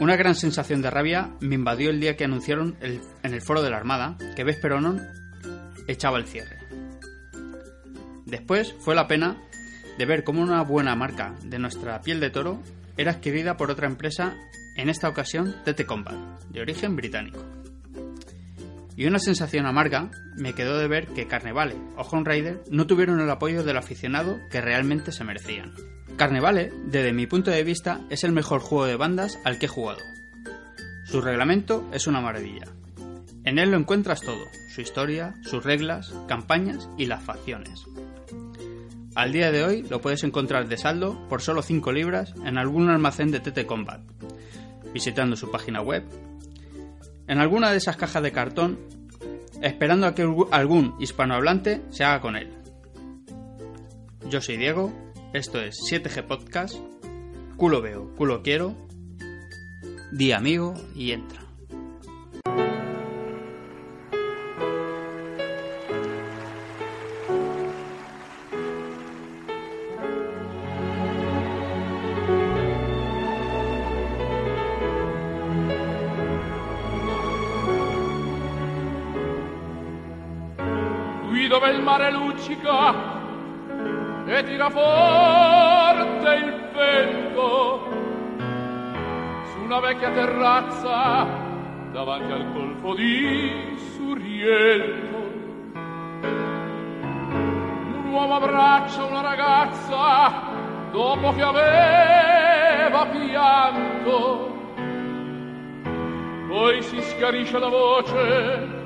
Una gran sensación de rabia me invadió el día que anunciaron en el foro de la Armada que Vesperonon echaba el cierre. Después fue la pena de ver cómo una buena marca de nuestra piel de toro era adquirida por otra empresa, en esta ocasión TT Combat, de origen británico. Y una sensación amarga me quedó de ver que Carnevale o Home Rider no tuvieron el apoyo del aficionado que realmente se merecían. Carnevale, desde mi punto de vista, es el mejor juego de bandas al que he jugado. Su reglamento es una maravilla. En él lo encuentras todo, su historia, sus reglas, campañas y las facciones. Al día de hoy lo puedes encontrar de saldo por solo 5 libras en algún almacén de TT Combat, visitando su página web, en alguna de esas cajas de cartón, esperando a que algún hispanohablante se haga con él. Yo soy Diego, esto es 7G Podcast, culo veo, culo quiero, di amigo y entra. Luccica e tira forte il vento su una vecchia terrazza davanti al colpo di Suriello. Un uomo abbraccia una ragazza dopo che aveva pianto. Poi si schiarisce la voce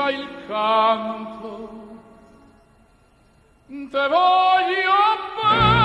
ricomincia il canto. Te voglio bene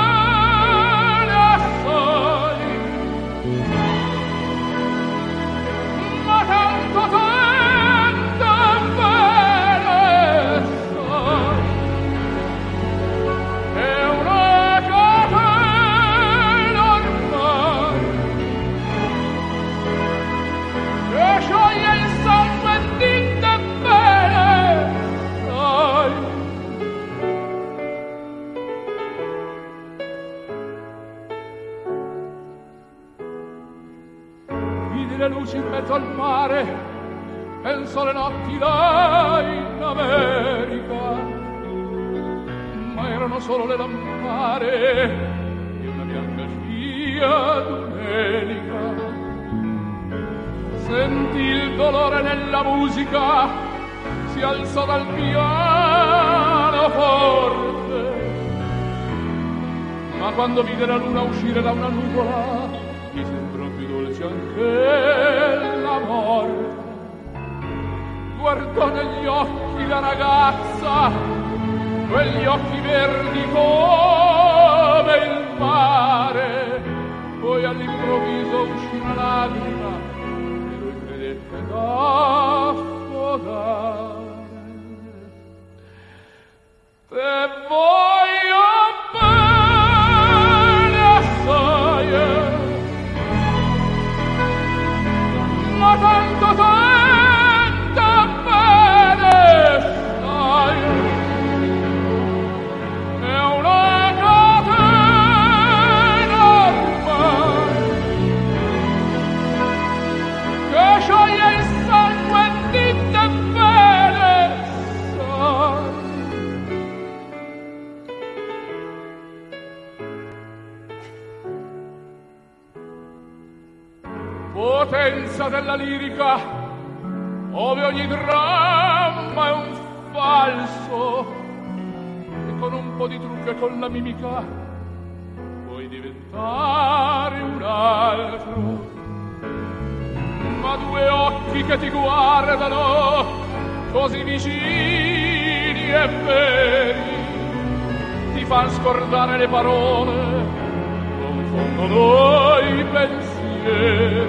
te.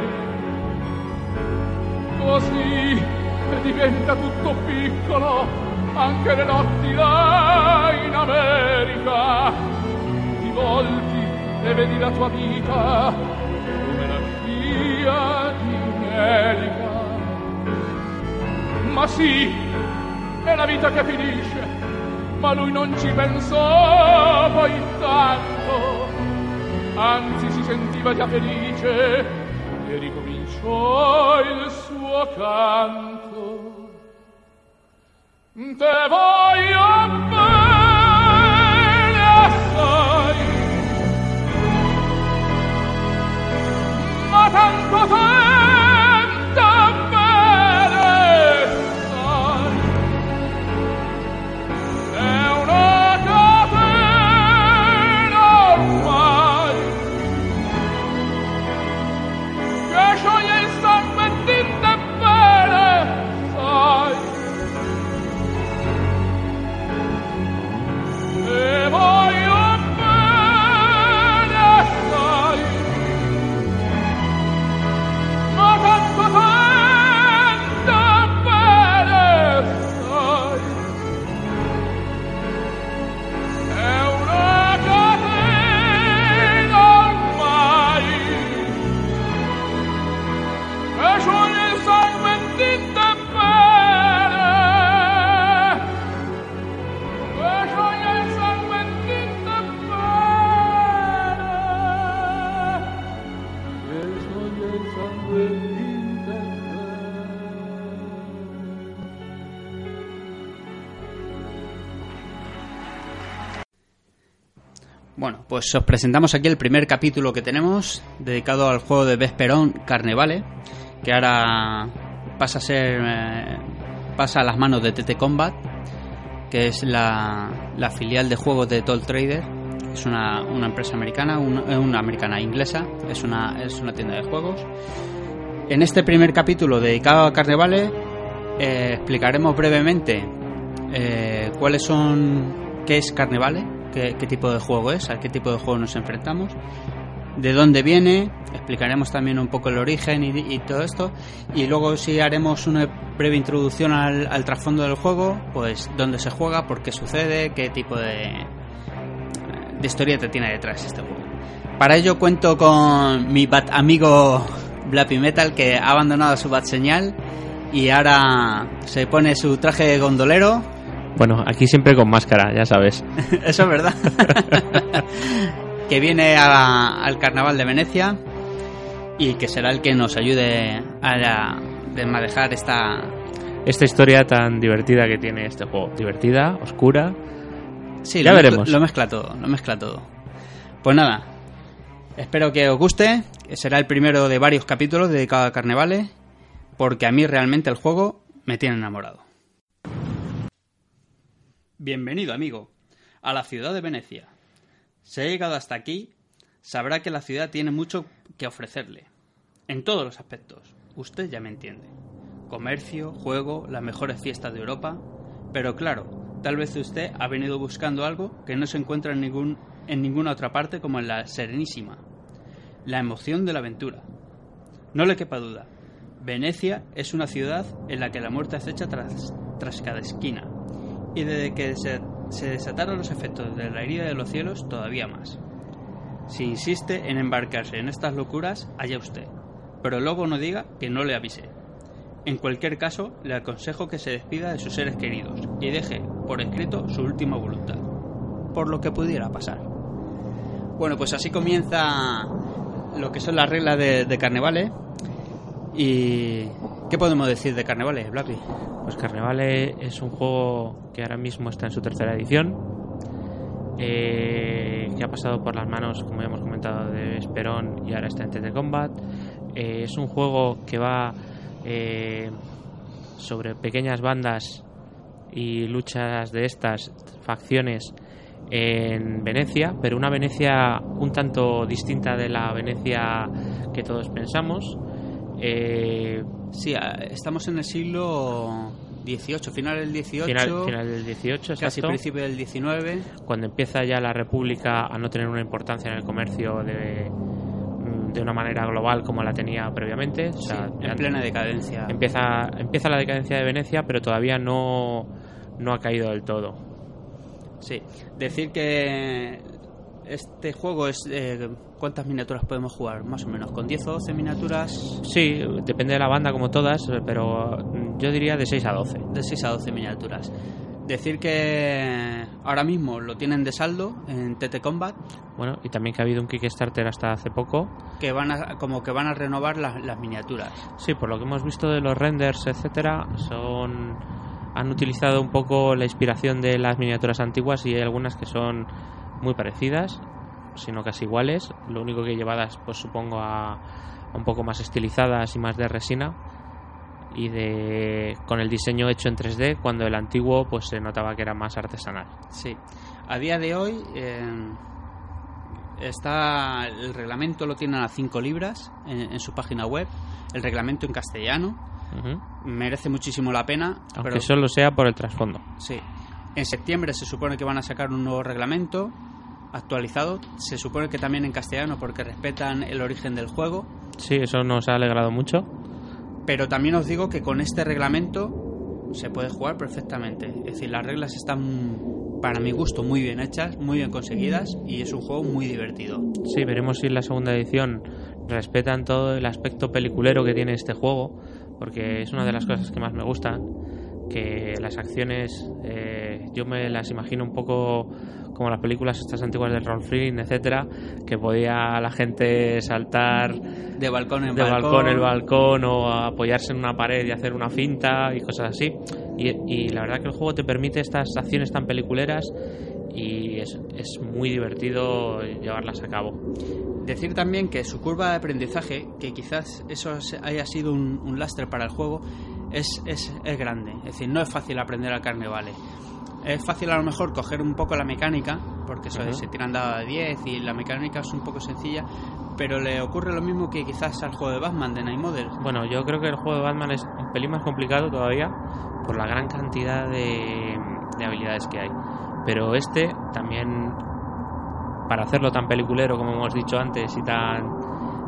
Così diventa tutto piccolo anche le notti là in America. Ti volti e vedi la tua vita come la scia di Melica. Ma sì, è la vita che finisce, ma lui non ci pensò poi tanto. Anzi si sentiva già felice e ricominciò il suo canto. Te voglio bene assai ma tanto tanto pues os presentamos aquí el primer capítulo que tenemos dedicado al juego de Vesperón Carnevale, que ahora pasa a ser eh, pasa a las manos de TT Combat, que es la, filial de juegos de Toll Trader, es una, empresa americana, una, eh, una americana inglesa, es una es una tienda de juegos. En este primer capítulo dedicado a Carnevale eh, explicaremos brevemente cuáles son qué es Carnevale, qué, qué tipo de juego es, a qué tipo de juego nos enfrentamos, de dónde viene, explicaremos también un poco el origen y, y todo esto, y luego sí haremos una breve introducción al, al trasfondo del juego, pues dónde se juega, por qué sucede, qué tipo de, de historia te tiene detrás este juego. Para ello cuento con mi bat amigo Blappy Metal que ha abandonado su bat señal y ahora se pone su traje de gondolero. Bueno, aquí siempre con máscara, ya sabes. Eso es verdad. que viene a- al carnaval de Venecia y que será el que nos ayude a la- desmadejar esta. Esta historia tan divertida que tiene este juego. Divertida, oscura. Sí, Ya lo, mezcla- veremos. lo mezcla todo, lo mezcla todo. Pues nada, espero que os guste. Será el primero de varios capítulos dedicados a carnavales, porque a mí realmente el juego me tiene enamorado. Bienvenido, amigo, a la ciudad de Venecia. Si ha llegado hasta aquí, sabrá que la ciudad tiene mucho que ofrecerle. En todos los aspectos. Usted ya me entiende. Comercio, juego, las mejores fiestas de Europa. Pero claro, tal vez usted ha venido buscando algo que no se encuentra en, ningún, en ninguna otra parte como en la Serenísima. La emoción de la aventura. No le quepa duda. Venecia es una ciudad en la que la muerte acecha tras, tras cada esquina. Y desde que se, desataron los efectos de la herida de los cielos, todavía más. Si insiste en embarcarse en estas locuras, allá usted. Pero luego no diga que no le avisé. En cualquier caso, le aconsejo que se despida de sus seres queridos y deje por escrito su última voluntad. Por lo que pudiera pasar. Bueno, pues así comienza lo que son las reglas de, de. ¿Y qué podemos decir de Carnevale, Blacky? Pues Carnevale es un juego que ahora mismo está en su tercera edición. eh, que ha pasado por las manos, como ya hemos comentado, de Esperón y ahora está en TT Combat. Eh, es un juego que va eh, sobre pequeñas bandas y luchas de estas facciones en Venecia, pero una Venecia un tanto distinta de la Venecia que todos pensamos. Sí, estamos en el siglo XVIII, final del XVIII, final, final del 18, casi exacto, principio del XIX. cuando empieza ya la República a no tener una importancia en el comercio de, mm, de una manera global como la tenía previamente. O sea, Sí, en plena decadencia. empieza, empieza la decadencia de Venecia, pero todavía no, no ha caído del todo. Sí, decir que este juego es... eh, ¿Cuántas miniaturas podemos jugar? Más o menos, con 10 o 12 miniaturas Sí, depende de la banda como todas, pero mm, yo diría de 6 a 12. de 6 a 12 miniaturas. Decir que ahora mismo lo tienen de saldo en TT Combat, Bueno, y también que ha habido un Kickstarter hasta hace poco. que van a, como que van a renovar las, las miniaturas. Sí, por lo que hemos visto de los renders, etcétera, son han utilizado un poco la inspiración de las miniaturas antiguas y hay algunas que son muy parecidas, sino casi iguales. Lo único que llevadas, pues supongo, a, a un poco más estilizadas y más de resina y de con el diseño hecho en 3D, cuando el antiguo pues se notaba que era más artesanal. Sí. A día de hoy eh, está el reglamento lo tienen a 5 libras en, en su página web. El reglamento en castellano merece muchísimo la pena. Aunque pero- solo sea por el trasfondo. Sí. En septiembre se supone que van a sacar un nuevo reglamento actualizado. Se supone que también en castellano porque respetan el origen del juego. Sí, eso nos ha alegrado mucho. Pero también os digo que con este reglamento se puede jugar perfectamente. Es decir, las reglas están, para mi gusto, muy bien hechas, muy bien conseguidas y es un juego muy divertido. Sí, veremos si en la segunda edición respetan todo el aspecto peliculero que tiene este juego, porque es una de las cosas que más me gustan, que las acciones eh, yo me las imagino un poco como las películas estas antiguas del Rolf Freeling, etcétera, que podía la gente saltar De balcón en de balcón. balcón en balcón o apoyarse en una pared y hacer una finta y cosas así. Y, y la verdad que el juego te permite estas acciones tan peliculeras y es, es muy divertido llevarlas a cabo. Decir también que su curva de aprendizaje, que quizás eso haya sido un, un lastre para el juego, es, es, es grande. Es decir, no es fácil aprender al carnevale. Es fácil a lo mejor coger un poco la mecánica, porque eso, Ajá. se tiran dado de 10 y la mecánica es un poco sencilla, pero le ocurre lo mismo que quizás al juego de Batman de Night Model. Bueno, yo creo que el juego de Batman es un pelín más complicado todavía por la gran cantidad de, de habilidades que hay. Pero este también, para hacerlo tan peliculero como hemos dicho antes y tan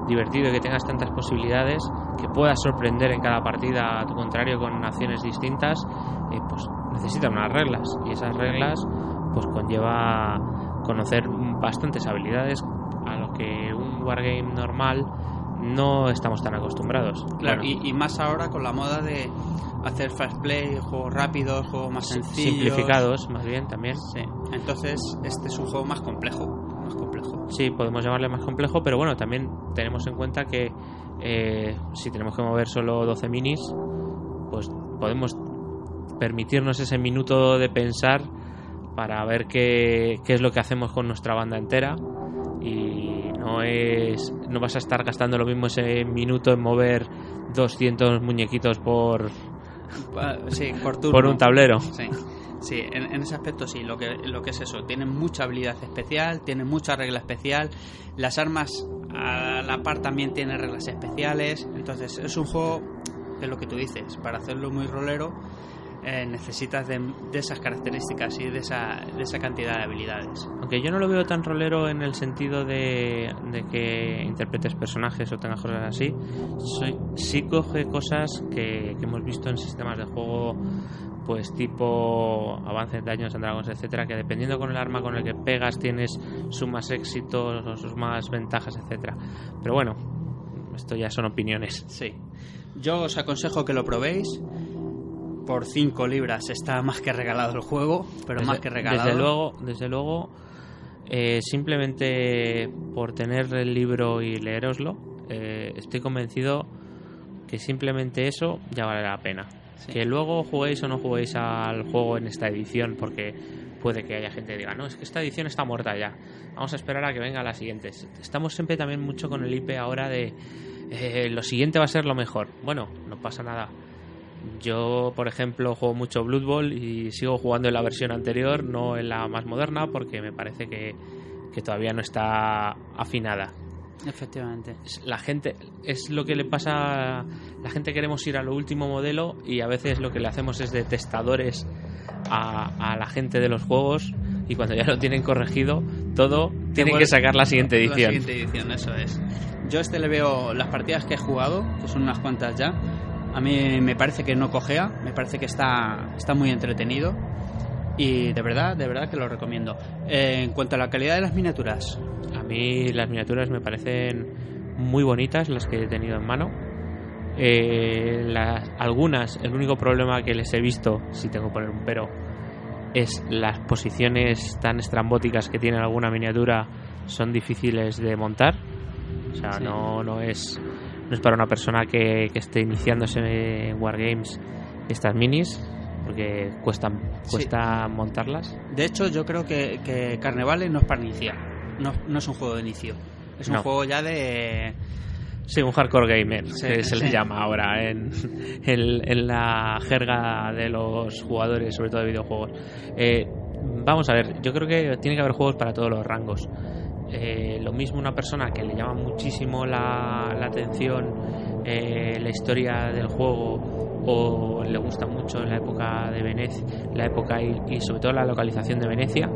divertido y que tengas tantas posibilidades, que puedas sorprender en cada partida a tu contrario con acciones distintas, eh, pues necesita unas reglas. Y esas reglas pues conlleva conocer bastantes habilidades a lo que un wargame normal no estamos tan acostumbrados. Claro, y, y más ahora con la moda de hacer fast play, juegos rápidos, juegos más sencillos. simplificados, más bien también. Sí, entonces este es un juego más complejo. Sí, podemos llamarle más complejo, pero bueno, también tenemos en cuenta que eh, si tenemos que mover solo 12 minis, pues podemos permitirnos ese minuto de pensar para ver qué, qué es lo que hacemos con nuestra banda entera y no es no vas a estar gastando lo mismo ese minuto en mover 200 muñequitos por, Ah, Sí, por turno. por un tablero. Sí, sí en, en ese aspecto sí, lo que, lo que es eso. Tienen mucha habilidad especial, tienen mucha regla especial. Las armas a la par también tienen reglas especiales. Entonces es un juego, es lo que tú dices, para hacerlo muy rolero eh, necesitas de, de esas características y de esa, de esa cantidad de habilidades. Aunque yo no lo veo tan rolero en el sentido de, de que interpretes personajes o tengas cosas así, soy, sí coge cosas que, que hemos visto en sistemas de juego, pues tipo Avance Daños and Dragons, etcétera, que dependiendo con el arma con el que pegas tienes sus más éxitos o sus más ventajas, etcétera. Pero bueno, esto ya son opiniones. Sí. Yo os aconsejo que lo probéis. Por 5 libras está más que regalado el juego, pero más que regalado. Desde luego, desde luego eh, simplemente por tener el libro y leeroslo, eh, estoy convencido que simplemente eso ya vale la pena. Que luego juguéis o no juguéis al juego en esta edición, porque puede que haya gente que diga, no, es que esta edición está muerta ya. Vamos a esperar a que venga la siguiente. Estamos siempre también mucho con el IP ahora de eh, lo siguiente va a ser lo mejor. Bueno, no pasa nada. Yo, por ejemplo, juego mucho Blood Bowl y sigo jugando en la versión anterior, no en la más moderna, porque me parece que, que todavía no está afinada. Efectivamente. La gente, es lo que le pasa, la gente queremos ir a lo último modelo y a veces lo que le hacemos es de testadores a, a la gente de los juegos y cuando ya lo tienen corregido todo, tienen que sacar la siguiente La edición. siguiente edición, eso es. Yo este le veo las partidas que he jugado, que son unas cuantas ya. A mí me parece que no cojea, me parece que está, está muy entretenido. Y de verdad, de verdad que lo recomiendo. Eh, en cuanto a la calidad de las miniaturas, A mí las miniaturas me parecen muy bonitas las que he tenido en mano. Eh, las, algunas, el único problema que les he visto, si tengo que poner un pero, es las posiciones tan estrambóticas que tiene alguna miniatura son difíciles de montar. O sea, Sí. no, no es no es para una persona que, que esté iniciándose en Wargames estas minis, porque cuestan, Sí. cuesta montarlas. de hecho yo creo que, que Carnevale no es para iniciar, no, no es un juego de inicio, es un No. juego ya de... Sí, un hardcore gamer, Sí, que se le llama ahora en, en- en la jerga de los jugadores, sobre todo de videojuegos. Eh, vamos a ver, yo creo que tiene que haber juegos para todos los rangos. Eh, lo mismo una persona que le llama muchísimo la, la atención eh, la historia del juego o le gusta mucho la época de Venecia, la época y, y sobre todo la localización de Venecia,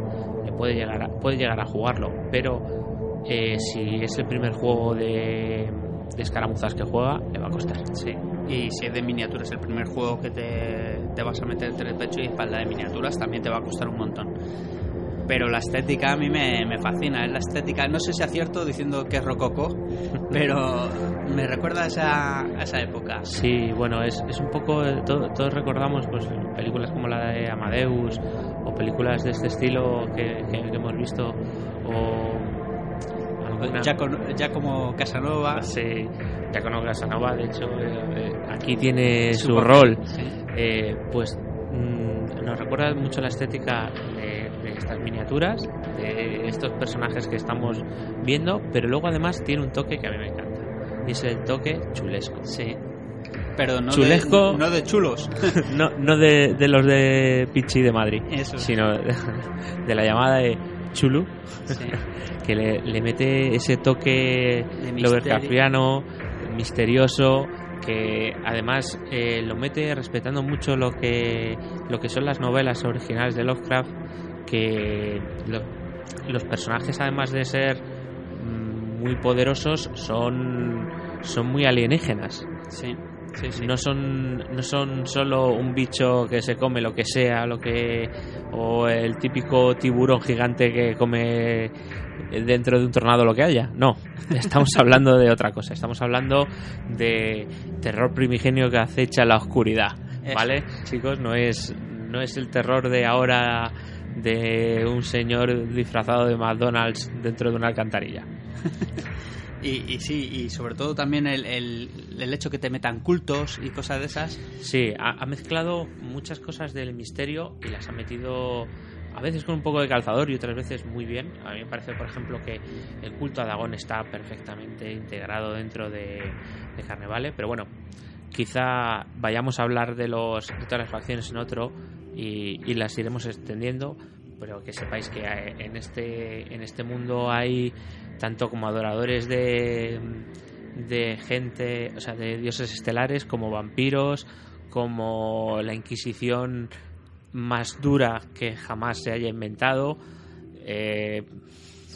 puede llegar a, puede llegar a jugarlo, pero eh, si es el primer juego de, escaramuzas que juega, le va a costar. Sí, y si es de miniaturas el primer juego que te, vas a meter entre pecho y espalda de miniaturas, también te va a costar un montón. Pero la estética a mí me, me fascina, es la estética, no sé si acierto diciendo que es rococó, pero me recuerda a esa, a esa época. Sí, bueno, es, es un poco. eh, to- todos recordamos pues películas como la de Amadeus o películas de este estilo que, que- que hemos visto o. Ya, con- ya como Casanova, Sí, ya conozco Casanova, de hecho, eh, eh, aquí tiene su, rol. sí. Eh, pues mm, nos recuerda mucho la estética de, estas miniaturas, de estos personajes que estamos viendo, pero luego además tiene un toque que a mí me encanta. Y es el toque chulesco. Sí. Pero no Chulesco. de, no de chulos. No, no de, de los de Pichi de Madrid, Eso. sino de, de la llamada de Chulu, Sí. que le, le mete ese toque Lovecraftiano, misterioso, que además eh, lo mete respetando mucho lo que, lo que son las novelas originales de Lovecraft, que lo- los personajes además de ser mm, muy poderosos son, son muy alienígenas. Sí. Sí, sí. No son, no son solo un bicho que se come lo que sea, lo que o el típico tiburón gigante que come dentro de un tornado lo que haya. No, estamos hablando de otra cosa. Estamos hablando de terror primigenio que acecha la oscuridad, Eso. ¿vale? Chicos, no es no es el terror de ahora de un señor disfrazado de McDonald's dentro de una alcantarilla. Y, y sí, y sobre todo también el, el, el hecho que te metan cultos y cosas de esas. Sí, ha, ha mezclado muchas cosas del misterio y las ha metido a veces con un poco de calzador y otras veces muy bien. A mí me parece, por ejemplo, que el culto a Dagón está perfectamente integrado dentro de, de Carnevale, pero bueno, quizá vayamos a hablar de, los, de todas las facciones en otro y, y las iremos extendiendo, pero que sepáis que eh, en este, en este mundo hay tanto como adoradores de, de gente, o sea, de dioses estelares como vampiros, como la Inquisición más dura que jamás se haya inventado, eh,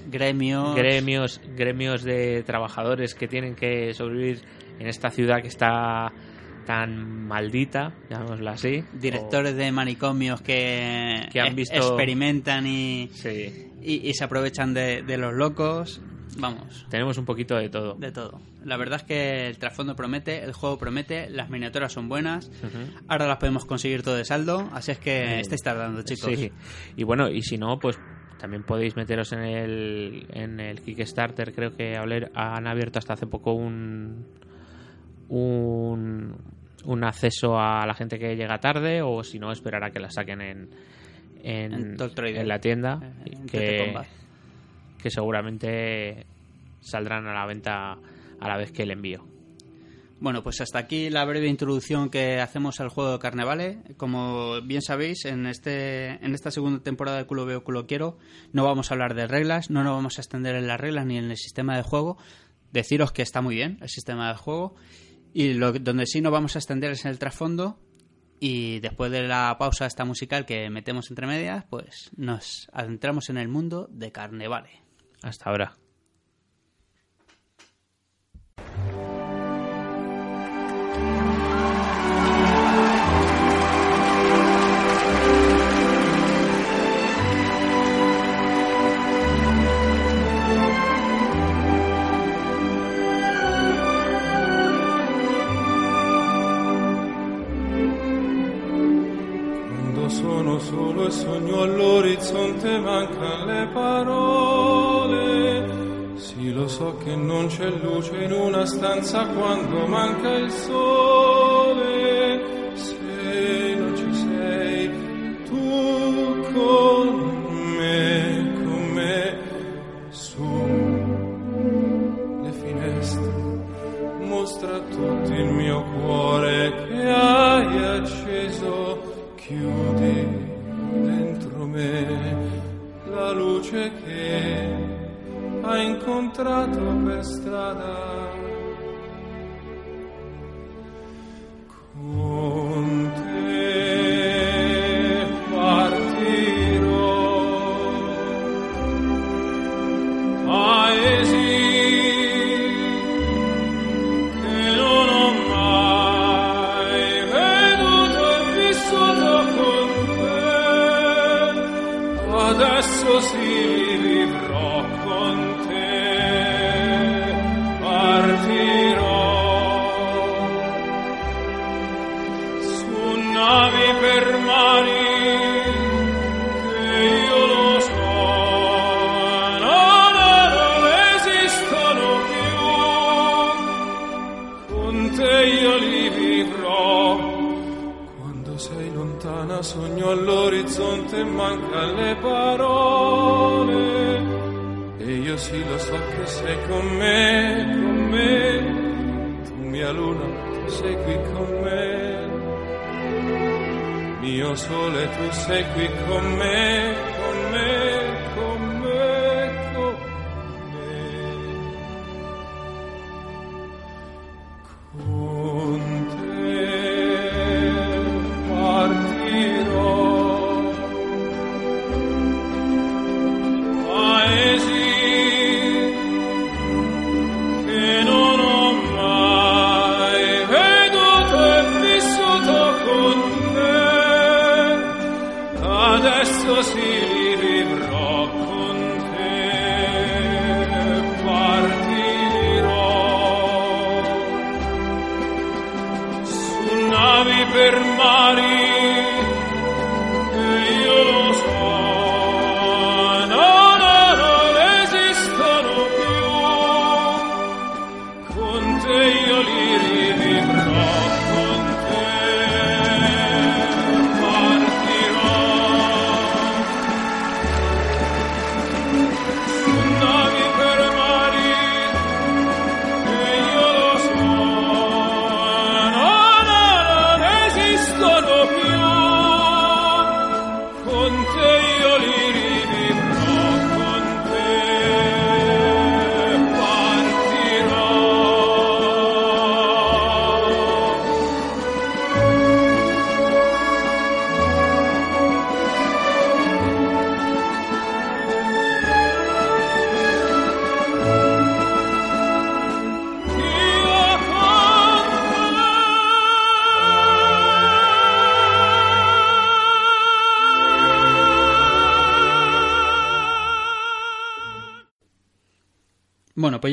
Gremios. gremios, gremios de trabajadores que tienen que sobrevivir en esta ciudad que está tan maldita, llamémosla así. Directores de manicomios que, Que han e- visto- experimentan y, sí, y, y se aprovechan de, de los locos. Vamos, tenemos un poquito de todo. de todo. La verdad es que el trasfondo promete, el juego promete, las miniaturas son buenas. Ahora las podemos conseguir todo de saldo, así es que Eh, estáis tardando, chicos. Sí. Y bueno, y si no, pues también podéis meteros en el, en el Kickstarter. Creo que han abierto hasta hace poco un, un, un acceso a la gente que llega tarde o si no, esperar a que la saquen en, en, En la tienda. Eh, en que, que seguramente saldrán a la venta a la vez que el envío. Bueno, pues hasta aquí la breve introducción que hacemos al juego de Carnevale. Como bien sabéis, en este en esta segunda temporada de Culo Veo Culo Quiero no vamos a hablar de reglas, no nos vamos a extender en las reglas ni en el sistema de juego. Deciros que está muy bien el sistema de juego y lo donde sí nos vamos a extender es en el trasfondo y después de la pausa esta musical que metemos entre medias, pues nos adentramos en el mundo de Carnevale. Hasta ahora. Stanza quando manca il sole.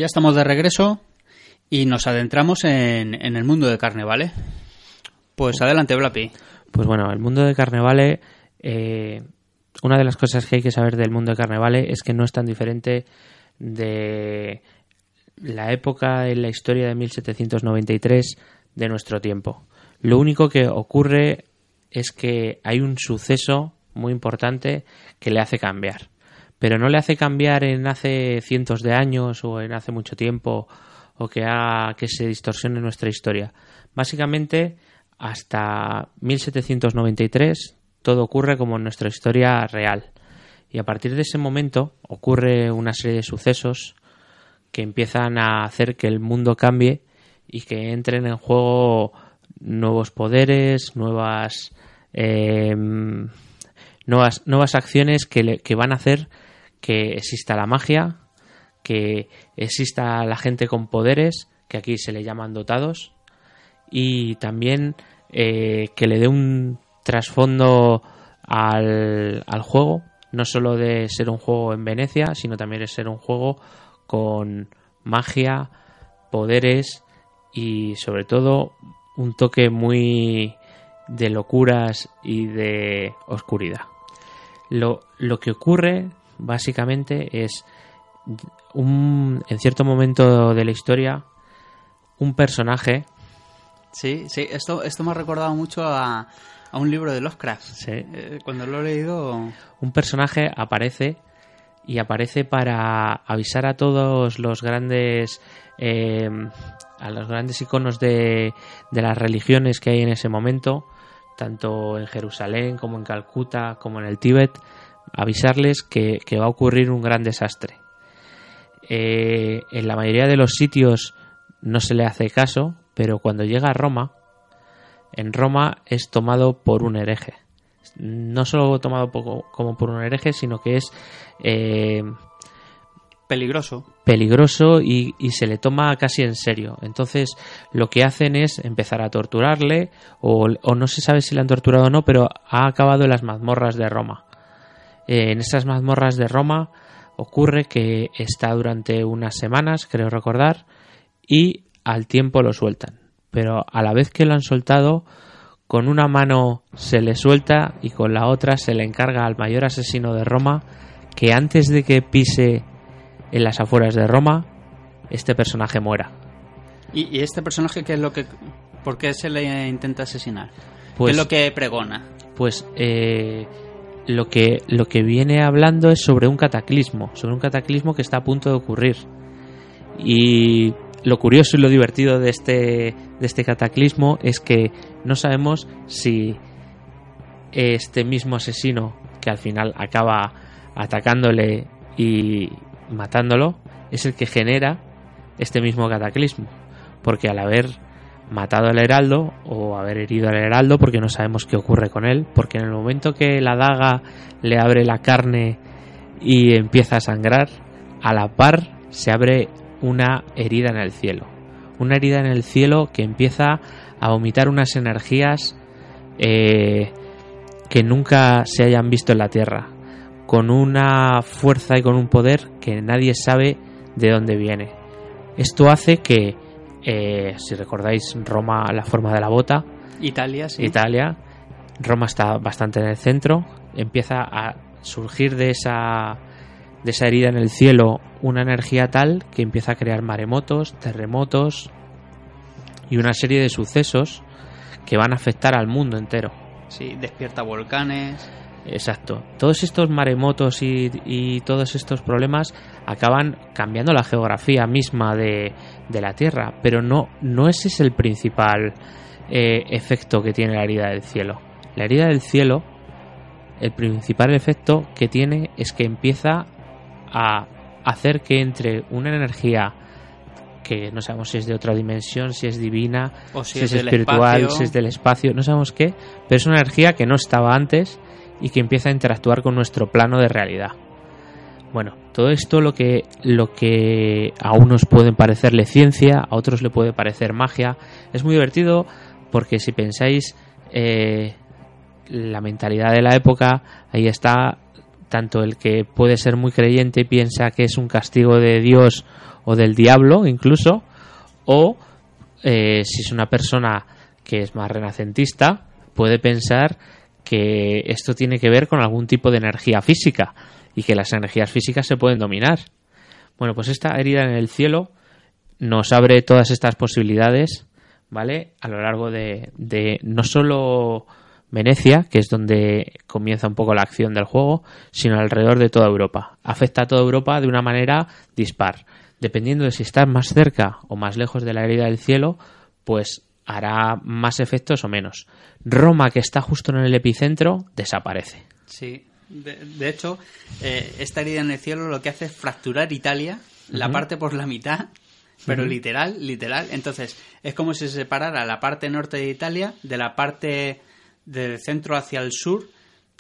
Ya estamos de regreso y nos adentramos en, el mundo de carne, ¿vale? Pues adelante, Blapi. Pues bueno, el mundo de Carnevale, eh, una de las cosas que hay que saber del mundo de Carnevale es que no es tan diferente de la época en la historia de 1793 de nuestro tiempo. Lo único que ocurre es que hay un suceso muy importante que le hace cambiar. Pero no le hace cambiar en hace cientos de años o en hace mucho tiempo o que haga que se distorsione nuestra historia. Básicamente, hasta 1793 todo ocurre como en nuestra historia real. Y a partir de ese momento ocurre una serie de sucesos que empiezan a hacer que el mundo cambie y que entren en juego nuevos poderes, nuevas eh, nuevas, nuevas acciones que, le- que van a hacer que exista la magia, que exista la gente con poderes, que aquí se le llaman dotados, y también eh, que le dé un trasfondo al, al juego, no solo de ser un juego en Venecia, sino también de ser un juego con magia, poderes y sobre todo un toque muy de locuras y de oscuridad. Lo, lo que ocurre, básicamente, es un, en cierto momento de la historia, un personaje. Sí, sí, esto, esto me ha recordado mucho a, a un libro de Lovecraft. Sí. Eh, cuando lo he leído. Un personaje aparece y aparece para avisar a todos los grandes eh, a los grandes iconos de, de las religiones que hay en ese momento tanto en Jerusalén como en Calcuta como en el Tíbet avisarles que, que va a ocurrir un gran desastre Eh, en la mayoría de los sitios no se le hace caso pero cuando llega a Roma en Roma es tomado por un hereje no solo tomado poco- como por un hereje sino que es eh, Peligroso. peligroso y, y se le toma casi en serio. Entonces lo que hacen es empezar a torturarle o, o no se sabe si le han torturado o no, pero ha acabado en las mazmorras de Roma. Eh, en esas mazmorras de Roma ocurre que está durante unas semanas, creo recordar, y al tiempo lo sueltan. Pero a la vez que lo han soltado, con una mano se le suelta y con la otra se le encarga al mayor asesino de Roma que antes de que pise en las afueras de Roma, este personaje muera. ¿Y, y este personaje qué es lo que... ¿Por qué se le intenta asesinar? Pues, ¿Qué es lo que pregona? pues eh, lo, que, lo que viene hablando es sobre un cataclismo, sobre un cataclismo que está a punto de ocurrir. Y lo curioso y lo divertido de este, de este cataclismo es que no sabemos si este mismo asesino, que al final acaba atacándole y matándolo, es el que genera este mismo cataclismo. Porque al haber matado al heraldo o haber herido al heraldo, porque no sabemos qué ocurre con él, porque en el momento que la daga le abre la carne y empieza a sangrar, a la par se abre una herida en el cielo. Una herida en el cielo que empieza a vomitar unas energías eh, que nunca se hayan visto en la tierra, con una fuerza y con un poder que nadie sabe de dónde viene. Esto hace que, eh, si recordáis Roma, la forma de la bota, Italia, sí. Italia, Roma está bastante en el centro, empieza a surgir de esa, de esa herida en el cielo una energía tal que empieza a crear maremotos, terremotos y una serie de sucesos que van a afectar al mundo entero. Sí, despierta volcanes. Exacto. Todos estos maremotos y, y todos estos problemas acaban cambiando la geografía misma de, de la Tierra, pero no, no ese es el principal eh, efecto que tiene la herida del cielo. La herida del cielo, el principal efecto que tiene es que empieza a hacer que entre una energía que no sabemos si es de otra dimensión, si es divina, O si, si, es, espiritual, si es del espacio, no sabemos qué, pero es una energía que no estaba antes y que empieza a interactuar con nuestro plano de realidad. Bueno, todo esto lo que, lo que a unos pueden parecerle ciencia, a otros le puede parecer magia, es muy divertido porque si pensáis eh, la mentalidad de la época, ahí está tanto el que puede ser muy creyente y piensa que es un castigo de Dios o del diablo incluso, o eh, si es una persona que es más renacentista, puede pensar que esto tiene que ver con algún tipo de energía física y que las energías físicas se pueden dominar. Bueno, pues esta herida en el cielo nos abre todas estas posibilidades, ¿vale? A lo largo de, de no solo Venecia, que es donde comienza un poco la acción del juego, sino alrededor de toda Europa. Afecta a toda Europa de una manera dispar. Dependiendo de si estás más cerca o más lejos de la herida del cielo, pues hará más efectos o menos. Roma, que está justo en el epicentro, desaparece. Sí. De, de hecho, eh, esta herida en el cielo lo que hace es fracturar Italia, la parte por la mitad, pero literal, literal. Entonces, es como si se separara la parte norte de Italia de la parte del centro hacia el sur,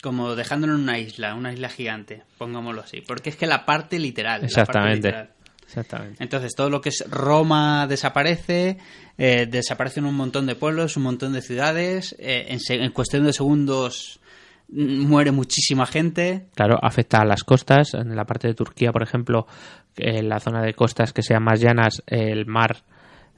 como dejándolo en una isla, una isla gigante, pongámoslo así. Porque es que la parte literal. la parte Exactamente. literal. Exactamente. Entonces todo lo que es Roma desaparece, eh, desaparecen un montón de pueblos, un montón de ciudades, eh, en, cuestión de segundos muere muchísima gente. Claro, afecta a las costas. En la parte de Turquía, por ejemplo, en la zona de costas que sean más llanas, el mar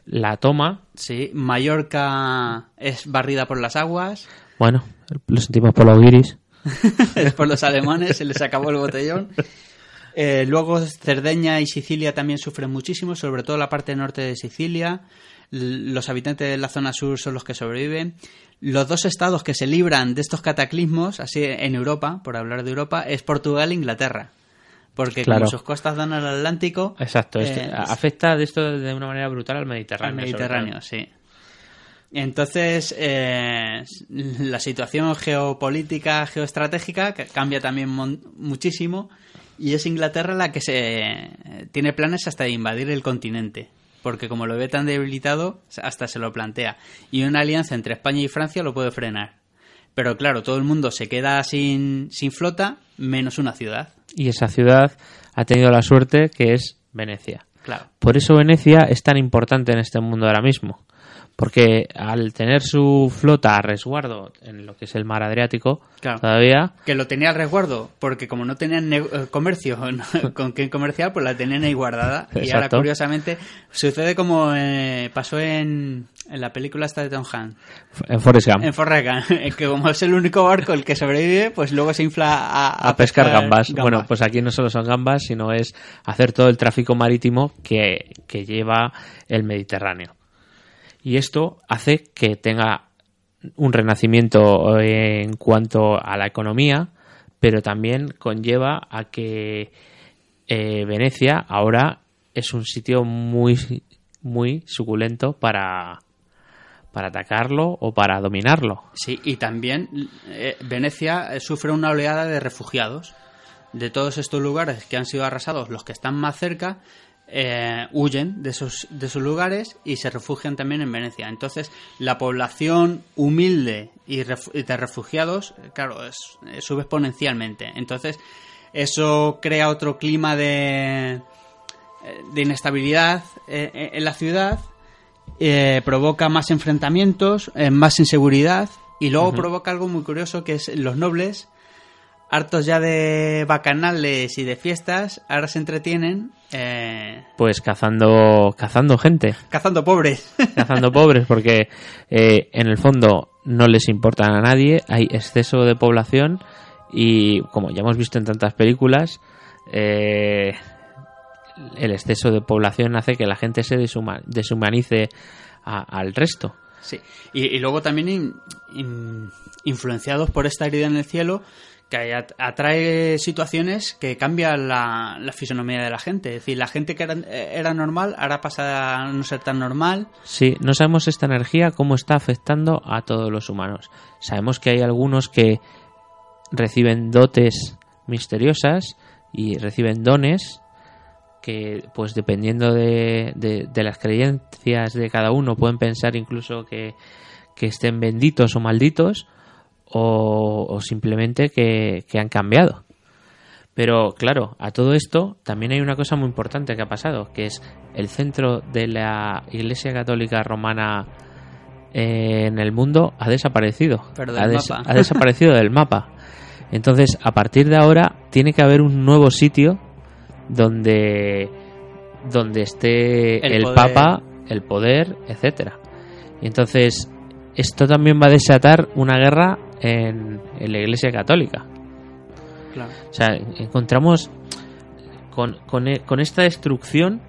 la toma. Sí, Mallorca es barrida por las aguas. Bueno, lo sentimos por los guiris. Después los alemanes se les acabó el botellón. Eh, luego Cerdeña y Sicilia también sufren muchísimo, sobre todo la parte norte de Sicilia. Los habitantes de la zona sur son los que sobreviven. Los dos estados que se libran de estos cataclismos, así en Europa, por hablar de Europa, es Portugal e Inglaterra. Porque Claro. como sus costas dan al Atlántico, Exacto, esto- eh, afecta de esto de una manera brutal al Mediterráneo. al Mediterráneo, sí. Entonces, eh, la situación geopolítica, geoestratégica ca- cambia también muchísimo y es Inglaterra la que se tiene planes hasta de invadir el continente, porque como lo ve tan debilitado, hasta se lo plantea. Y una alianza entre España y Francia lo puede frenar. Pero claro, todo el mundo se queda sin, sin flota, menos una ciudad. Y esa ciudad ha tenido la suerte que es Venecia. Claro. Por eso Venecia es tan importante en este mundo ahora mismo. Porque al tener su flota a resguardo en lo que es el mar Adriático, Claro. todavía Que lo tenía al resguardo, porque como no tenían eh, comercio con quien comerciar, pues la tenían ahí guardada. Y ahora, curiosamente, sucede como eh, pasó en, en la película esta de Tom Hanks, en Forrest Gump, en Forrest Gump, que como es el único barco el que sobrevive, pues luego se infla a, a, pescar, gambas. Bueno, pues aquí no solo son gambas, sino es hacer todo el tráfico marítimo que, que lleva el Mediterráneo. Y esto hace que tenga un renacimiento eh, en cuanto a la economía, pero también conlleva a que eh, Venecia ahora es un sitio muy, muy suculento para, para atacarlo o para dominarlo. Sí, y también eh, Venecia sufre una oleada de refugiados. De todos estos lugares que han sido arrasados, los que están más cerca eh, huyen de esos, de esos lugares y se refugian también en Venecia. Entonces, la población humilde y, de refugiados, eh, claro, es- eh, sube exponencialmente. Entonces, eso crea otro clima de, de inestabilidad en la ciudad eh, provoca más enfrentamientos, más inseguridad y luego provoca algo muy curioso que es los nobles, hartos ya de bacanales y de fiestas, ahora se entretienen eh, Pues cazando, cazando gente. cazando pobres. cazando pobres porque eh, en el fondo no les importan a nadie, hay exceso de población y como ya hemos visto en tantas películas, eh, el exceso de población hace que la gente se deshuma- deshumanice a- al resto. Sí, y, y luego también in- in- influenciados por esta herida en el cielo que at- atrae situaciones que cambian la, fisonomía de la gente. Es decir, la gente que era, normal ahora pasa a no ser tan normal. Sí, no sabemos esta energía cómo está afectando a todos los humanos. Sabemos que hay algunos que reciben dotes misteriosas y reciben dones que, pues dependiendo de, las creencias de cada uno, pueden pensar incluso que estén benditos o malditos o, o simplemente que, que han cambiado. Pero claro, a todo esto también hay una cosa muy importante que ha pasado, que es el centro de la Iglesia Católica Romana eh, en el mundo ha desaparecido. Pero del ha, des- mapa. ha desaparecido del mapa. Entonces, a partir de ahora, tiene que haber un nuevo sitio donde, donde esté El el, poder. Papa, el poder, etcétera. Y entonces, esto también va a desatar una guerra en, en la Iglesia Católica. Claro. O sea, encontramos con, con, e- con esta destrucción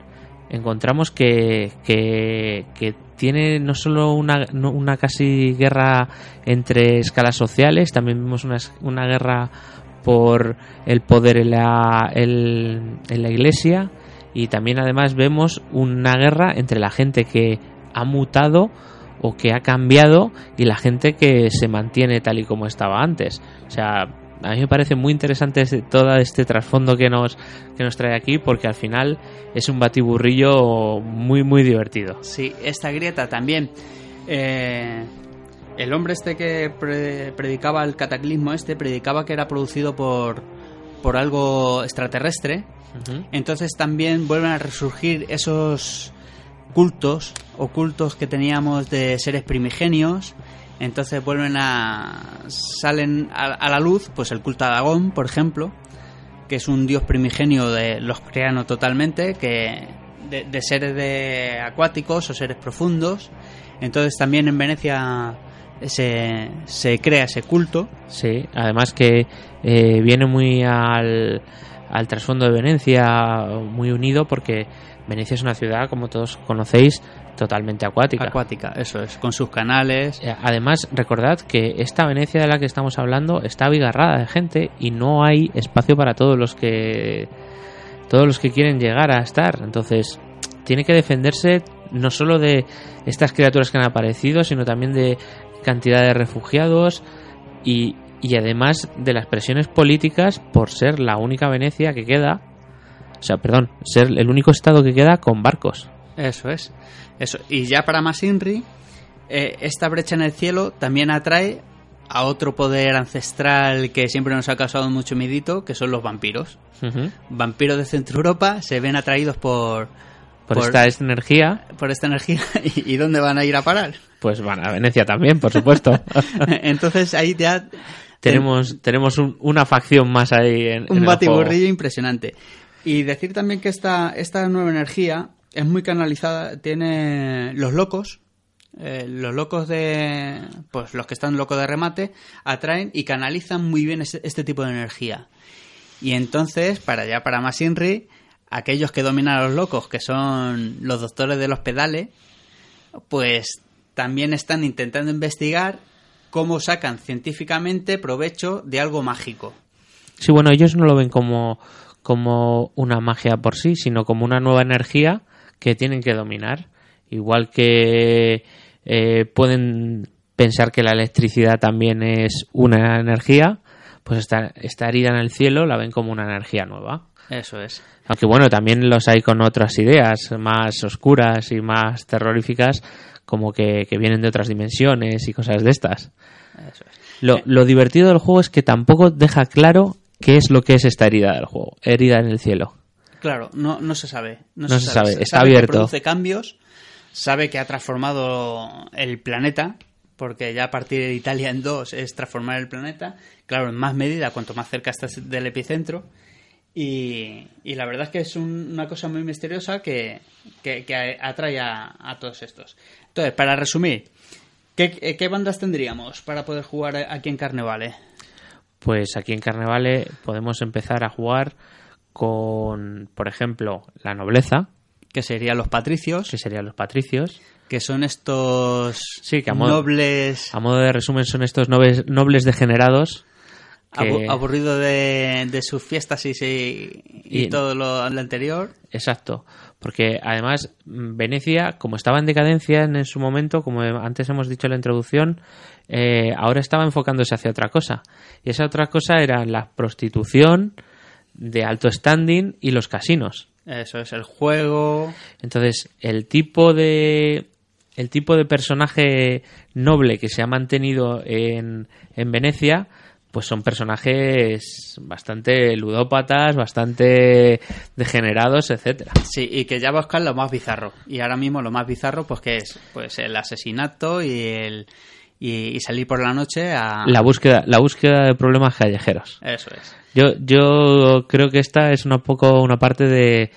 encontramos que, que, que tiene no solo una, una casi guerra entre escalas sociales, también vemos una, una guerra por el poder en la, en la iglesia y también además vemos una guerra entre la gente que ha mutado o que ha cambiado y la gente que se mantiene tal y como estaba antes. O sea, a mí me parece muy interesante este- todo este trasfondo que nos, que nos trae aquí porque al final es un batiburrillo muy muy divertido. Sí, esta grieta también. eh, el hombre este que pre- predicaba el cataclismo este, predicaba que era producido por, por algo extraterrestre. Entonces también vuelven a resurgir esos cultos ocultos que teníamos de seres primigenios. Entonces vuelven a. salen a, a la luz, pues el culto a Dagón, por ejemplo, que es un dios primigenio de los creanos totalmente, que de, seres de acuáticos o seres profundos. Entonces también en Venecia se, se crea ese culto. Sí, además que eh, viene muy al trasfondo de Venecia, muy unido, porque Venecia es una ciudad, como todos conocéis, totalmente acuática. Acuática, eso es, con sus canales. Eh, Además, recordad que esta Venecia de la que estamos hablando está abigarrada de gente y no hay espacio para todos los que todos los que quieren llegar a estar. Entonces, tiene que defenderse no solo de estas criaturas que han aparecido, sino también de cantidad de refugiados y, y además de las presiones políticas por ser la única Venecia que queda, o sea, perdón, ser el único estado que queda con barcos. Eso es. Eso. Y ya para más Inri, eh, esta brecha en el cielo también atrae a otro poder ancestral que siempre nos ha causado mucho midito, que son los vampiros. Vampiros de Centro Europa se ven atraídos por, Por, esta, esta energía, por esta energía y, ¿dónde van a ir a parar? pues van a Venecia también, por supuesto. Entonces ahí ya tenemos tenemos un- una facción más ahí en, en un el batiburrillo juego. impresionante. Y decir también que esta, esta nueva energía es muy canalizada, tiene los locos, eh, los locos de, pues los que están locos de remate, atraen y canalizan muy bien este, tipo de energía. Y entonces, para allá, para más Inri, aquellos que dominan a los locos, que son los doctores de los pedales, pues también están intentando investigar cómo sacan científicamente provecho de algo mágico. Sí, bueno, ellos no lo ven como, como una magia por sí, sino como una nueva energía que tienen que dominar. Igual que eh, pueden pensar que la electricidad también es una energía, pues esta, esta herida en el cielo la ven como una energía nueva. Eso es. Aunque bueno, también los hay con otras ideas más oscuras y más terroríficas, como que, que vienen de otras dimensiones y cosas de estas. Eso es. Lo, lo divertido del juego es que tampoco deja claro qué es lo que es esta herida del juego, herida en el cielo. Claro, no, no se sabe. No, No se sabe, está que abierto. produce cambios, sabe que ha transformado el planeta, porque ya a partir de Italia en dos es transformar el planeta, claro, en más medida cuanto más cerca estás del epicentro. Y, y la verdad es que es un- una cosa muy misteriosa que, que- que atrae a, a todos estos. Entonces, para resumir, ¿qué, qué bandas tendríamos para poder jugar aquí en Carnevale? Pues aquí en Carnevale podemos empezar a jugar con, por ejemplo, la nobleza, Que serían los patricios, que serían los patricios. que son estos Sí, que a modo- nobles A modo de resumen, son estos nobles, nobles degenerados. Que- aburrido de, de sus fiestas y, y, y todo lo, lo anterior. Exacto, porque además Venecia, como estaba en decadencia en, en su momento, como antes hemos dicho en la introducción, eh, ahora estaba enfocándose hacia otra cosa. Y esa otra cosa era la prostitución de alto standing y los casinos. Eso es el juego. Entonces, el tipo de el tipo de personaje noble que se ha mantenido en, en Venecia, pues son personajes bastante ludópatas, bastante degenerados, etcétera. Sí, y que ya buscar lo más bizarro. Y ahora mismo lo más bizarro, pues que es pues el asesinato y el y, y salir por la noche a. La búsqueda, la búsqueda de problemas callejeros. Eso es. Yo, yo creo que esta es un poco una parte de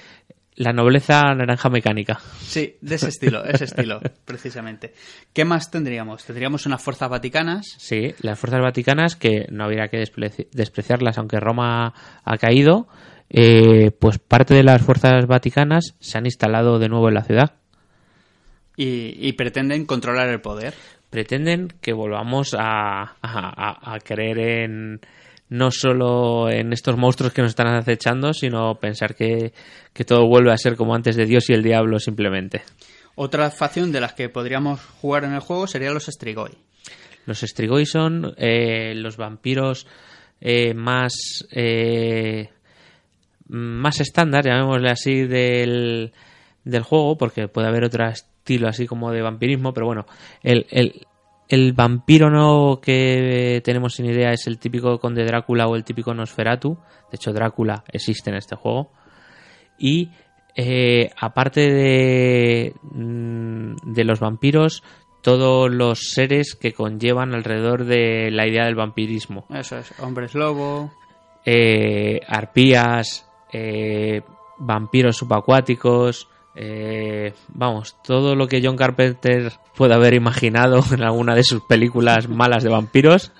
la nobleza naranja mecánica. Sí, de ese estilo, ese estilo, precisamente. ¿Qué más tendríamos? Tendríamos unas fuerzas vaticanas. Sí, las fuerzas vaticanas, que no habría que despreci- despreciarlas, aunque Roma ha caído, eh, pues parte de las fuerzas vaticanas se han instalado de nuevo en la ciudad. Y, y pretenden controlar el poder. Pretenden que volvamos a, a- a- a creer en no solo en estos monstruos que nos están acechando, sino pensar que, que todo vuelve a ser como antes de Dios y el diablo simplemente. Otra facción de las que podríamos jugar en el juego serían los Strigoi. Los Strigoi son eh, los vampiros eh, más eh, más estándar, llamémosle así, del, del juego, porque puede haber otro estilo así como de vampirismo, pero bueno, el, el, el vampiro no que tenemos sin idea es el típico conde Drácula o el típico Nosferatu. De hecho, Drácula existe en este juego. Y eh, aparte de, mm, de los vampiros, todos los seres que conllevan alrededor de la idea del vampirismo. Eso es, hombres lobo. Eh, arpías, eh, vampiros subacuáticos, eh, vamos, todo lo que John Carpenter puede haber imaginado en alguna de sus películas malas de vampiros,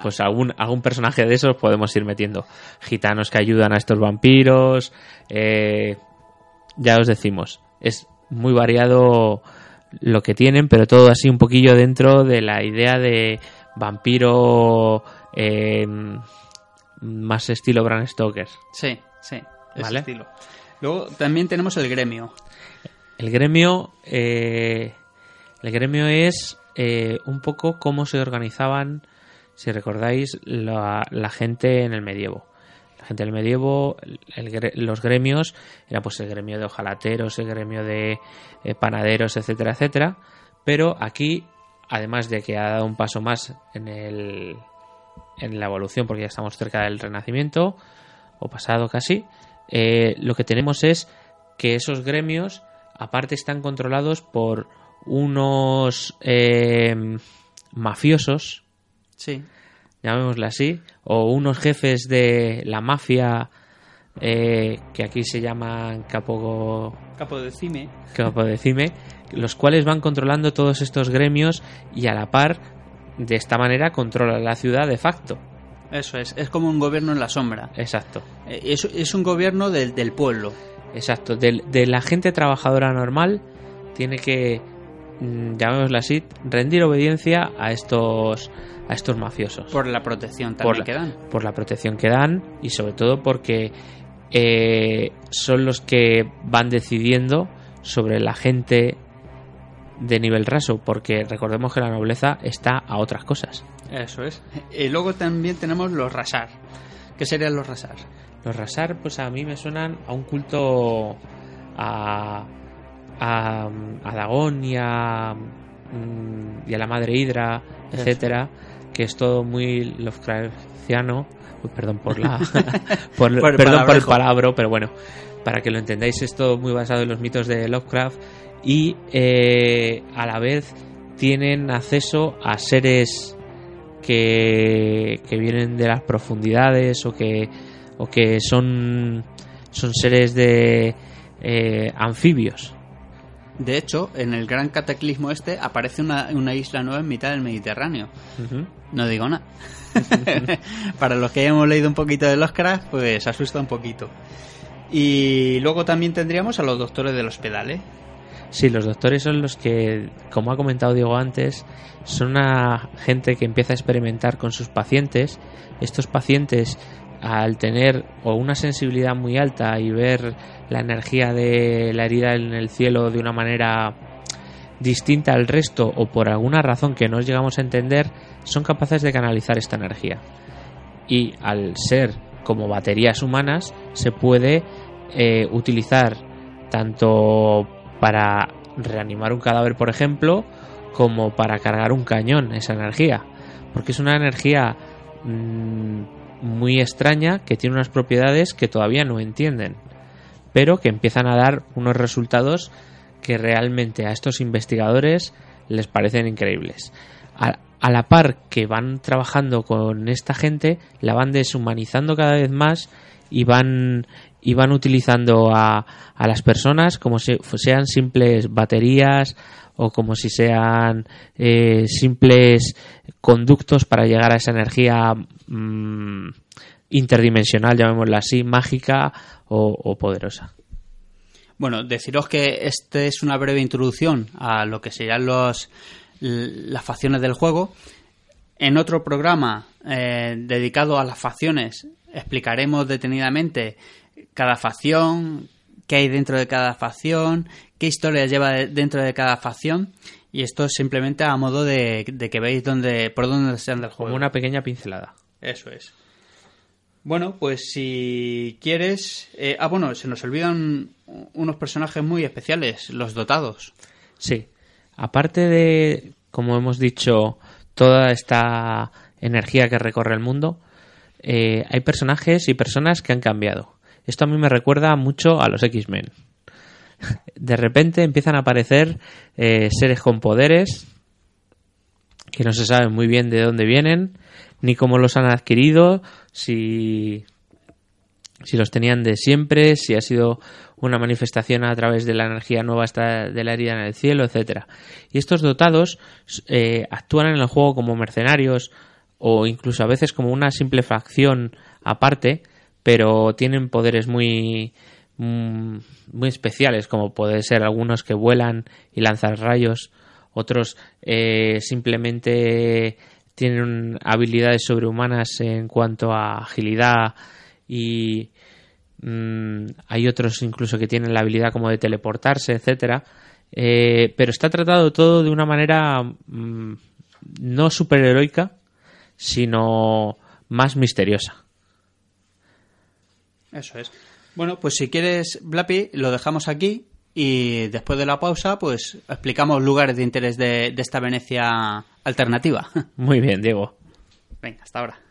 pues algún, algún personaje de esos podemos ir metiendo. Gitanos que ayudan a estos vampiros, eh, ya os decimos, es muy variado lo que tienen, pero todo así un poquillo dentro de la idea de vampiro eh, más estilo Bram Stoker. Sí, sí, ese Vale. estilo. Luego también tenemos el gremio. El gremio, eh, el gremio es eh, un poco cómo se organizaban, si recordáis, la, gente en el medievo. La gente del medievo, los gremios, era pues el gremio de ojalateros, el gremio de eh, panaderos, etcétera, etcétera. Pero aquí, además de que ha dado un paso más en el en la evolución, porque ya estamos cerca del renacimiento, o pasado casi, eh, lo que tenemos es que esos gremios aparte están controlados por unos eh, mafiosos, Sí. llamémosle así, o unos jefes de la mafia eh, que aquí se llaman capo, Capo de cime. capo de cime, los cuales van controlando todos estos gremios y a la par de esta manera controlan la ciudad de facto. Eso es, es como un gobierno en la sombra. Exacto. Eh, Es, es un gobierno del, del pueblo. Exacto, del- de, la gente trabajadora normal tiene que, mm, llamémoslo así, rendir obediencia a estos, a estos mafiosos. Por la protección Por también la- que dan. por la protección que dan y sobre todo porque eh, son los que van decidiendo sobre la gente de nivel raso, porque recordemos que la nobleza está a otras cosas. Eso es. Y luego también tenemos los rasar. ¿Qué serían los rasar? Los rasar, pues a mí me suenan a un culto a, a, a Dagón y a, mm, y a la madre Hidra, etcétera, que es todo muy Lovecraftiano. Perdón por la por- Por el perdón por el palabro, pero bueno, para que lo entendáis, es todo muy basado en los mitos de Lovecraft y eh, a la vez tienen acceso a seres que, que vienen de las profundidades o que, o que son, son seres de eh, anfibios. De hecho, en el gran cataclismo este aparece una, una isla nueva en mitad del Mediterráneo. No digo nada. Para los que hayamos leído un poquito de Lovecraft, pues asusta un poquito. Y luego también tendríamos a los doctores del hospital, ¿eh? Sí, los doctores son los que, como ha comentado Diego antes, son una gente que empieza a experimentar con sus pacientes. Estos pacientes, al tener o una sensibilidad muy alta y ver la energía de la herida en el cielo de una manera distinta al resto o por alguna razón que no llegamos a entender, son capaces de canalizar esta energía. Y al ser como baterías humanas, se puede eh, utilizar tanto para reanimar un cadáver, por ejemplo, como para cargar un cañón, esa energía. Porque es una energía mm, muy extraña que tiene unas propiedades que todavía no entienden, pero que empiezan a dar unos resultados que realmente a estos investigadores les parecen increíbles. A, la par que van trabajando con esta gente, la van deshumanizando cada vez más y van y van utilizando a, a las personas como si sean simples baterías o como si sean eh, simples conductos para llegar a esa energía mm, interdimensional, llamémosla así, mágica o, poderosa. Bueno, deciros que este es una breve introducción a lo que serían los, las facciones del juego. En otro programa eh, dedicado a las facciones explicaremos detenidamente cada facción, qué hay dentro de cada facción, qué historia lleva de- dentro de cada facción. Y esto es simplemente a modo de, de que veáis dónde, por dónde se anda el juego. Como una pequeña pincelada. Eso es. Bueno, pues si quieres... eh, ah, bueno, se nos olvidan unos personajes muy especiales, los dotados. Sí. Aparte de, como hemos dicho, toda esta energía que recorre el mundo, eh, hay personajes y personas que han cambiado. Esto a mí me recuerda mucho a los X-Men. De repente empiezan a aparecer eh, seres con poderes que no se sabe muy bien de dónde vienen, ni cómo los han adquirido, si, si los tenían de siempre, si ha sido una manifestación a través de la energía nueva esta de la herida en el cielo, etcétera. Y estos dotados eh, actúan en el juego como mercenarios o incluso a veces como una simple facción aparte, pero tienen poderes muy mm, muy especiales, como puede ser algunos que vuelan y lanzan rayos, otros eh, simplemente tienen habilidades sobrehumanas en cuanto a agilidad y mm, hay otros incluso que tienen la habilidad como de teleportarse, etcétera. Eh, pero está tratado todo de una manera mm, no superheroica, sino más misteriosa. Eso es. Bueno, pues si quieres, Blapi, lo dejamos aquí y después de la pausa, pues explicamos lugares de interés de, de esta Venecia alternativa. Muy bien, Diego. Venga, hasta ahora.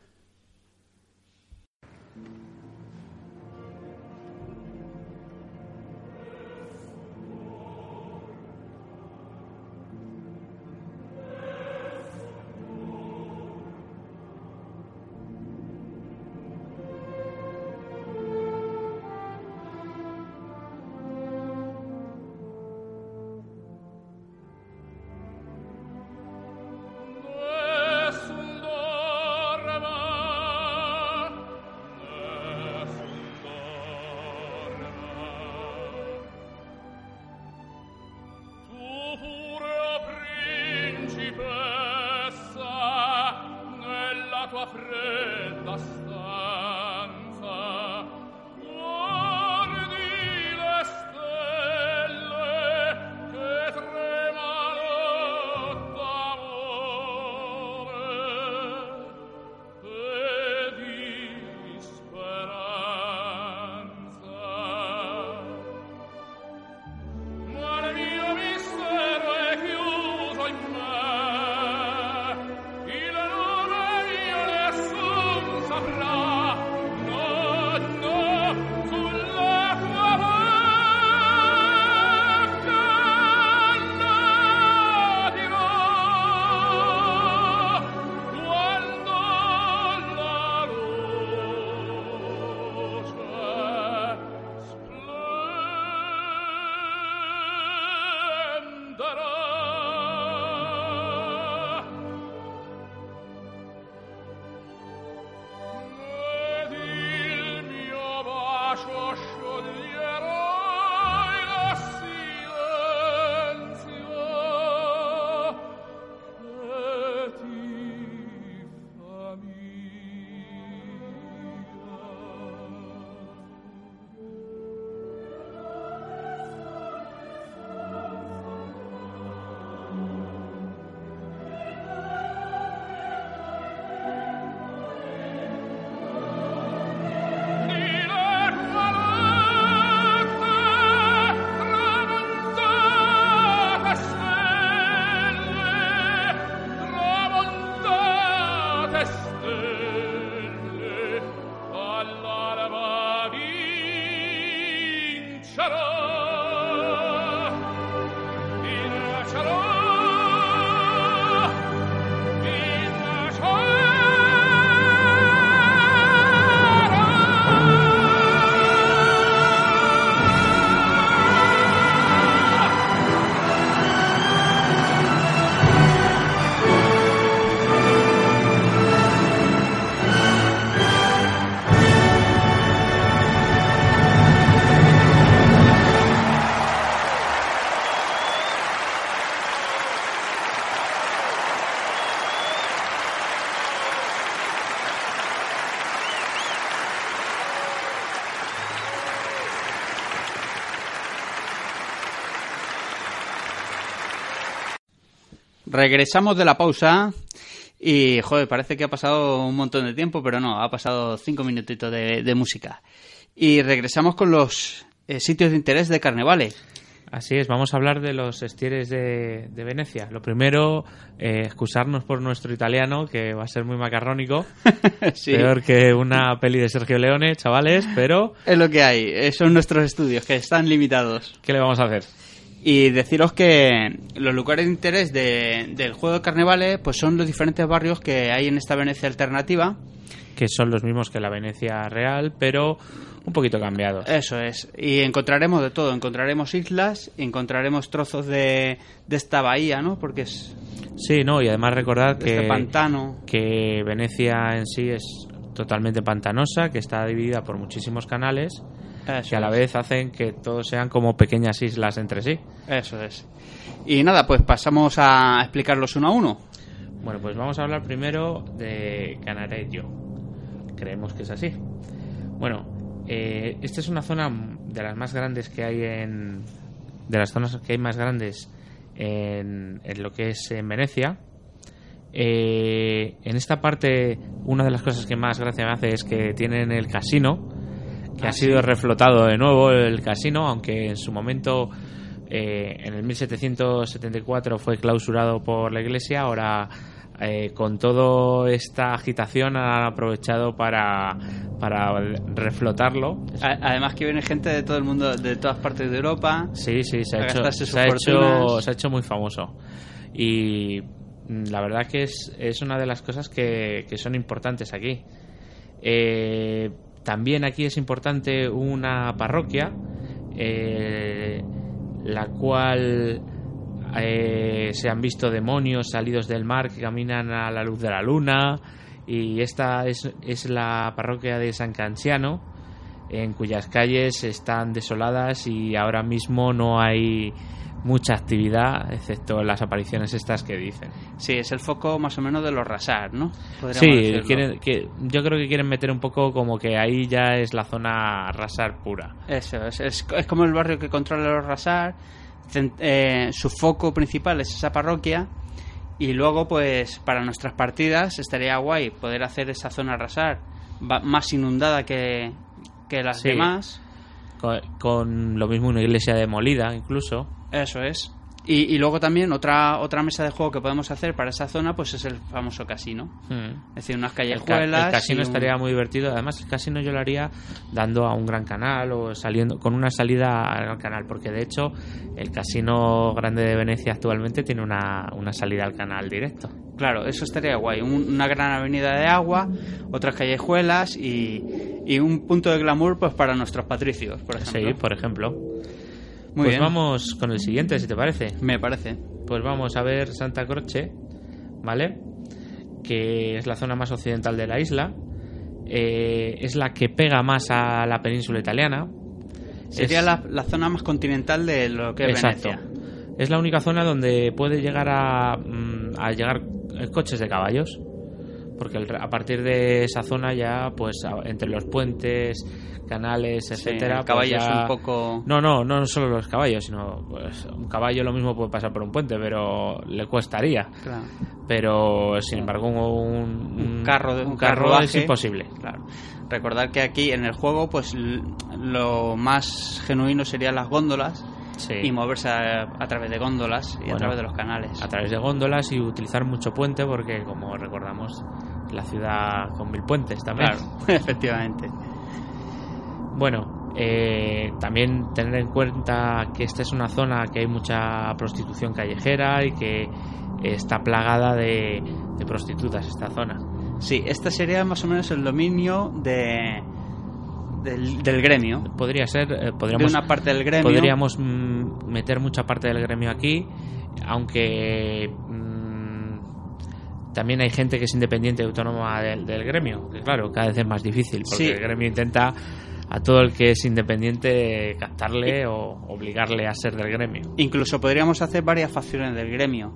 Regresamos de la pausa y, joder, parece que ha pasado un montón de tiempo, pero no, ha pasado cinco minutitos de, de música. Y regresamos con los eh, sitios de interés de Carnevale. Así es, vamos a hablar de los estieres de, de Venecia. Lo primero, eh, excusarnos por nuestro italiano, que va a ser muy macarrónico. Sí. Peor que una peli de Sergio Leone, chavales, pero Es lo que hay, son nuestros estudios, que están limitados. ¿qué le vamos a hacer? Y deciros que los lugares de interés de- del juego de Carnevale pues son los diferentes barrios que hay en esta Venecia alternativa. Que son los mismos que la Venecia real, pero un poquito cambiados. Eso es. Y encontraremos de todo. Encontraremos islas, encontraremos trozos de, de esta bahía, ¿no? Porque es Sí, no, y además recordad de que, este pantano. que Venecia en sí es totalmente pantanosa, que está dividida por muchísimos canales, Eso que a la es. vez hacen que todos sean como pequeñas islas entre sí. Eso es. Y nada, pues pasamos a explicarlos uno a uno. Bueno, pues vamos a hablar primero de Canareggio. Creemos que es así. Bueno, eh, esta es una zona de las más grandes que hay en. de las zonas que hay más grandes en, en lo que es en Venecia. Eh, en esta parte, una de las cosas que más gracia me hace es que tienen el casino, que Ah, ha sido sí. reflotado de nuevo el casino, aunque en su momento, eh, en el 1774, fue clausurado por la iglesia. Ahora, eh, con toda esta agitación, han aprovechado para, para reflotarlo. Además que viene gente de todo el mundo, de todas partes de Europa. Sí, sí, se ha, hecho, se, ha hecho, se ha hecho muy famoso. Y mm, la verdad que es, es una de las cosas que, que son importantes aquí. Eh, también aquí es importante una parroquia, eh, la cual eh, se han visto demonios salidos del mar que caminan a la luz de la luna. Y esta es, es la parroquia de San Canciano, en cuyas calles están desoladas y ahora mismo no hay mucha actividad, excepto las apariciones estas que dicen. Sí, es el foco más o menos de los rasar, ¿no? Podríamos Sí, quieren, que, yo creo que quieren meter un poco como que ahí ya es la zona rasar pura. Eso, es, es, es como el barrio que controla los rasar. Eh, su foco principal es esa parroquia. Y luego, pues, para nuestras partidas estaría guay poder hacer esa zona rasar más inundada que, que las Sí. demás. Con, con lo mismo una iglesia demolida incluso. Eso es. Y, y luego también otra otra mesa de juego que podemos hacer para esa zona, pues es el famoso casino. Hmm. Es decir, unas El, ca- callejuelas. el casino un- estaría muy divertido. Además, el casino yo lo haría dando a un gran canal o saliendo con una salida al gran canal, porque de hecho el casino grande de Venecia actualmente tiene una, una salida al canal directo. Claro, eso estaría guay. Un- una gran avenida de agua, otras callejuelas y, y un punto de glamour pues para nuestros patricios, por ejemplo. Sí, por ejemplo. Muy pues bien. vamos con el siguiente, si te parece. Me parece. Pues vamos a ver Santa Croce, ¿vale? Que es la zona más occidental de la isla. Eh, es la que pega más a la península italiana. Sería Es- la, la zona más continental de lo que es Exacto. Venecia. Es la única zona donde puede llegar a, mm, a llegar coches de caballos. Porque el- a partir de esa zona ya, pues entre los puentes, canales, Sí, etcétera, el caballo pues es un poco... No, no, no solo los caballos, sino pues un caballo lo mismo puede pasar por un puente, pero le costaría. Claro, Pero sin embargo un, Un carro un un carro es imposible. claro. Recordar que aquí en el juego pues lo más genuino serían las góndolas Sí. y moverse a, a través de góndolas y a través de los canales. a través de góndolas y utilizar mucho puente porque como recordamos la ciudad con mil puentes también. Claro, efectivamente. Bueno, eh, también tener en cuenta que esta es una zona que hay mucha prostitución callejera y que está plagada de, de prostitutas esta zona. Sí, este sería más o menos el dominio de del, del gremio. Podría ser, eh, De podríamos, una parte del gremio. podríamos mm, meter mucha parte del gremio aquí, aunque mm, también hay gente que es independiente y autónoma del, del gremio, que claro, cada vez es más difícil, porque Sí. el gremio intenta a todo el que es independiente captarle o obligarle a ser del gremio. Incluso podríamos hacer varias facciones del gremio.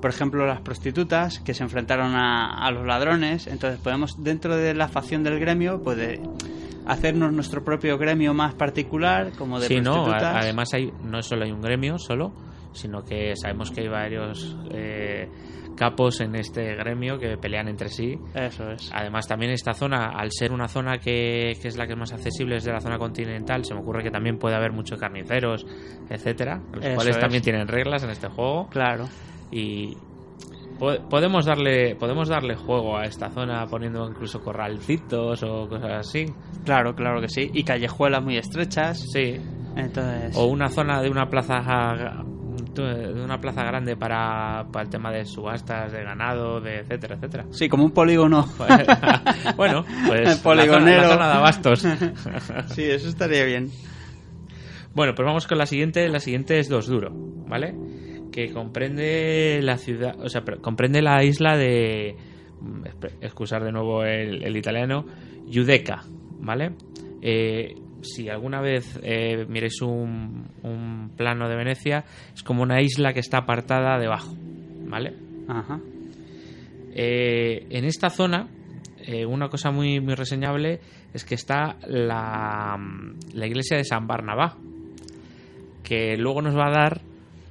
Por ejemplo, las prostitutas que se enfrentaron a, a los ladrones. Entonces podemos, dentro de la facción del gremio, pues de- hacernos nuestro propio gremio más particular, como de Sí, no, prostitutas. A- además hay, no solo hay un gremio solo, sino que sabemos que hay varios eh, capos en este gremio que pelean entre sí Eso es. Además, también esta zona, al ser una zona que, que es la que es más accesible desde la zona continental, se me ocurre que también puede haber muchos carniceros, etcétera, los Eso cuales es. también tienen reglas en este juego Claro. y podemos darle podemos darle juego a esta zona poniendo incluso corralcitos o cosas así. Claro, claro que sí. Y callejuelas muy estrechas. Sí. Entonces. O una zona de una plaza de una plaza grande para, para el tema de subastas, de ganado, de etcétera, etcétera. Sí, como un polígono. bueno, pues Poligonero. La, zona, la zona de abastos. sí, eso estaría bien. Bueno, pues vamos con la siguiente. La siguiente es Dos Duro, ¿vale? Que comprende la ciudad, o sea, comprende la isla de, mm, excusar de nuevo el, el italiano, Giudecca, ¿vale? Eh, si alguna vez eh, miréis un, un plano de Venecia, es como una isla que está apartada debajo, ¿vale? Ajá. Eh, en esta zona, eh, una cosa muy, muy reseñable es que está la, la iglesia de San Barnabá, que luego nos va a dar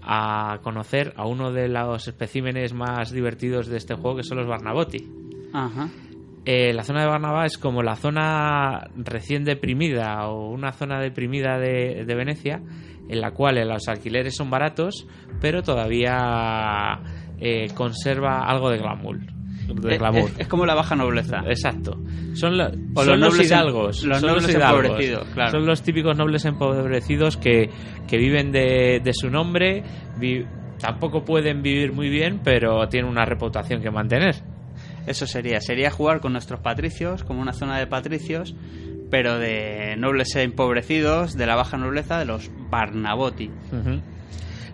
a conocer a uno de los especímenes más divertidos de este juego, que son los Barnabotti. Ajá. Eh, la zona de Barnabá es como la zona recién deprimida o una zona deprimida de, de Venecia, en la cual los alquileres son baratos, pero todavía eh, conserva algo de glamour. De Es, glamour. es- es como la baja nobleza. Exacto. Son, la- O son los los, nobles em- hidalgos. los son nobles hidalgos. empobrecidos, claro. Son los típicos nobles empobrecidos que, que viven de, de su nombre. vi- tampoco pueden vivir muy bien, pero tienen una reputación que mantener. Eso sería. Sería jugar con nuestros patricios, como una zona de patricios, pero de nobles empobrecidos, de la baja nobleza, de los. Y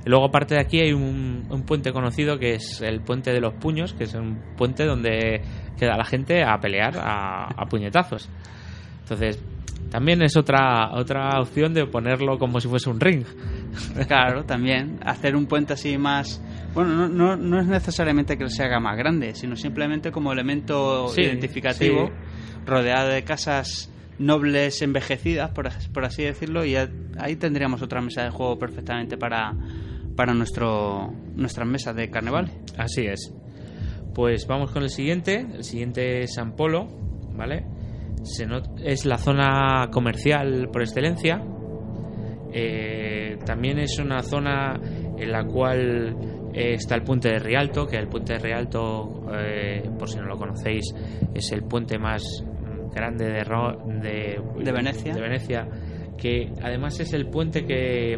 Luego, aparte de aquí, hay un, un puente conocido que es el Puente de los Puños, que es un puente donde queda la gente a pelear a, a puñetazos. Entonces, también es otra, otra opción de ponerlo como si fuese un ring. Claro, también. Hacer un puente así más. Bueno, no, no, no es necesariamente que se haga más grande, sino simplemente como elemento Sí, identificativo, sí. rodeado de casas nobles envejecidas, por, por así decirlo, y ahí tendríamos otra mesa de juego perfectamente para, para nuestro, nuestras mesas de carnaval. Así es. Pues vamos con el siguiente. El siguiente es San Polo, ¿vale? Se not- es la zona comercial por excelencia. Eh, también es una zona en la cual eh, está el puente de Rialto, que el puente de Rialto, eh, por si no lo conocéis, es el puente más grande de, Ro- de, De Venecia. de Venecia, que además es el puente que,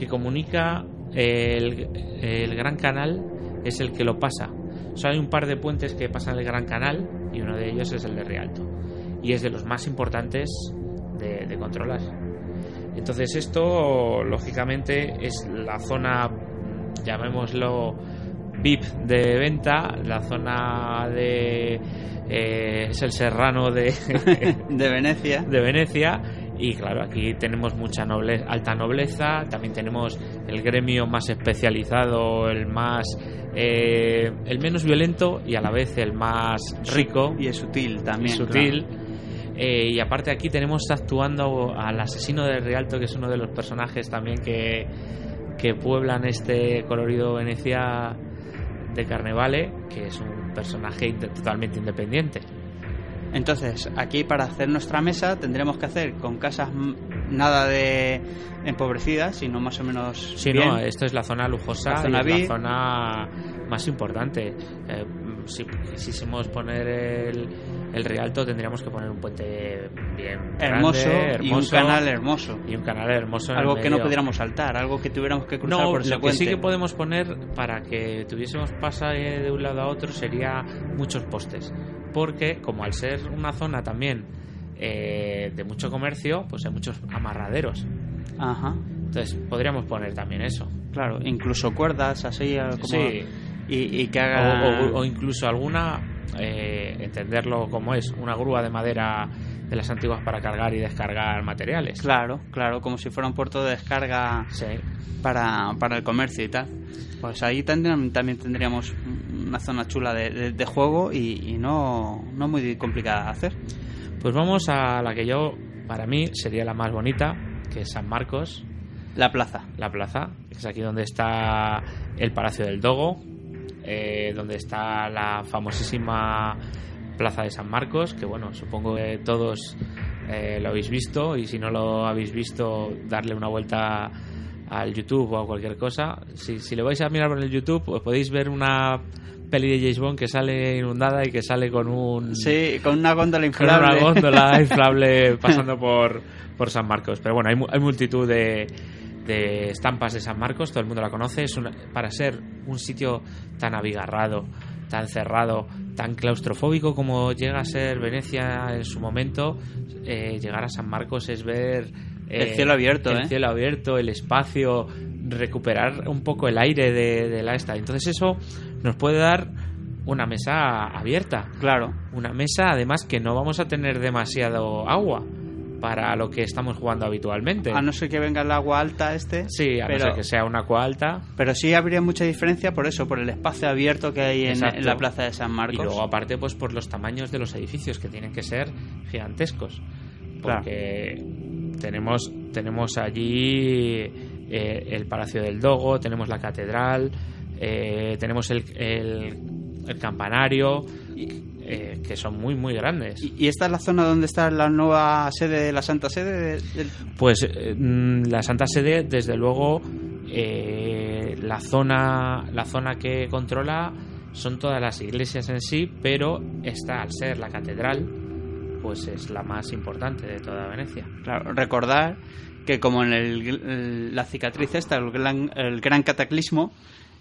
que comunica el, el Gran Canal, es el que lo pasa. O sea, hay un par de puentes que pasan el Gran Canal y uno de ellos es el de Rialto. Y es de los más importantes de, de controlar. Entonces esto, lógicamente, es la zona, llamémoslo VIP de venta, la zona de... eh, es el serrano de, De Venecia. de Venecia y claro, aquí tenemos mucha noble, alta nobleza, también tenemos el gremio más especializado, el más eh, el menos violento y a la vez el más rico Y es sutil y también. sutil. Eh, y aparte aquí tenemos actuando al asesino de Rialto, que es uno de los personajes también que, que pueblan este colorido Venecia de Carnevale, que es un personaje totalmente independiente. Entonces, aquí para hacer nuestra mesa tendremos que hacer con casas nada de empobrecidas, sino más o menos Sí, bien. no, esto es la zona lujosa, La zona y es la zona más importante. Eh, si quisiésemos poner el, el Rialto, tendríamos que poner un puente bien hermoso, grande, y un hermoso, canal hermoso. y un canal hermoso. Algo que no pudiéramos saltar, algo que tuviéramos que cruzar No, por ese lo que sí puente. que podemos poner para que tuviésemos pasaje de un lado a otro sería muchos postes. Porque, como al ser una zona también eh, de mucho comercio, pues hay muchos amarraderos. Ajá, Entonces, podríamos poner también eso. claro, incluso cuerdas así como Sí. Y, y que haga o- o incluso alguna, eh, entenderlo como es, una grúa de madera de las antiguas para cargar y descargar materiales. Claro, claro, como si fuera un puerto de descarga Sí. para, para el comercio y tal. Pues ahí tendrían- también tendríamos una zona chula de, de- de juego y, y no, no muy complicada de hacer. Pues vamos a la que yo, para mí, sería la más bonita, que es San Marcos, La plaza. la plaza, que es aquí donde está el Palacio del Dogo, eh, donde está la famosísima Plaza de San Marcos, que bueno, supongo que todos eh, lo habéis visto y si no lo habéis visto, darle una vuelta al YouTube o a cualquier cosa. Si, si lo vais a mirar por el YouTube, pues podéis ver una peli de James Bond que sale inundada y que sale con un Sí, con una góndola con una inflable. góndola inflable pasando por, por San Marcos. Pero bueno, hay, hay multitud de, de estampas de San Marcos, todo el mundo la conoce, es una- para ser un sitio tan abigarrado, tan cerrado, tan claustrofóbico como llega a ser Venecia en su momento, eh, llegar a San Marcos es ver El cielo abierto, el ¿eh? cielo abierto, el espacio, recuperar un poco el aire de, de la esta. Entonces eso nos puede dar una mesa abierta, Claro. una mesa además que no vamos a tener demasiado agua para lo que estamos jugando habitualmente. A no ser que venga el agua alta este. Sí, a pero, no ser que sea una agua alta. pero sí habría mucha diferencia por eso, por el espacio abierto que hay en, la plaza de San Y Marcos. luego aparte pues por los tamaños de los edificios que tienen que ser gigantescos. Porque tenemos, tenemos allí eh, el Palacio del Dogo, tenemos la catedral, eh, tenemos el, el, el campanario, eh, que son muy muy grandes. ¿Y, y esta es la zona donde está la nueva sede de la Santa Sede? de- del- Pues eh, mm, la Santa Sede, desde luego, eh, la zona la zona que controla son todas las iglesias en sí, pero esta al ser la catedral, pues es la más importante de toda Venecia. Claro, recordar que como en el- el- la cicatriz esta, el gran, el gran cataclismo,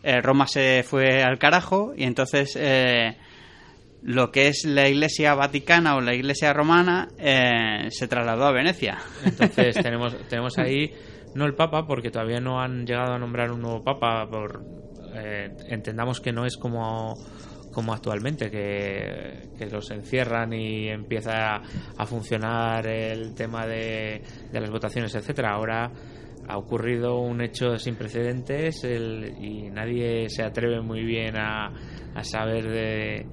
eh, Roma se fue al carajo y entonces eh, lo que es la iglesia vaticana o la iglesia romana eh, se trasladó a Venecia. Entonces tenemos tenemos ahí no el Papa porque todavía no han llegado a nombrar un nuevo Papa por eh, entendamos que no es como como actualmente que, que los encierran y empieza a, a funcionar el tema de, de las votaciones etcétera ahora ha ocurrido un hecho sin precedentes el- y nadie se atreve muy bien a, a saber de,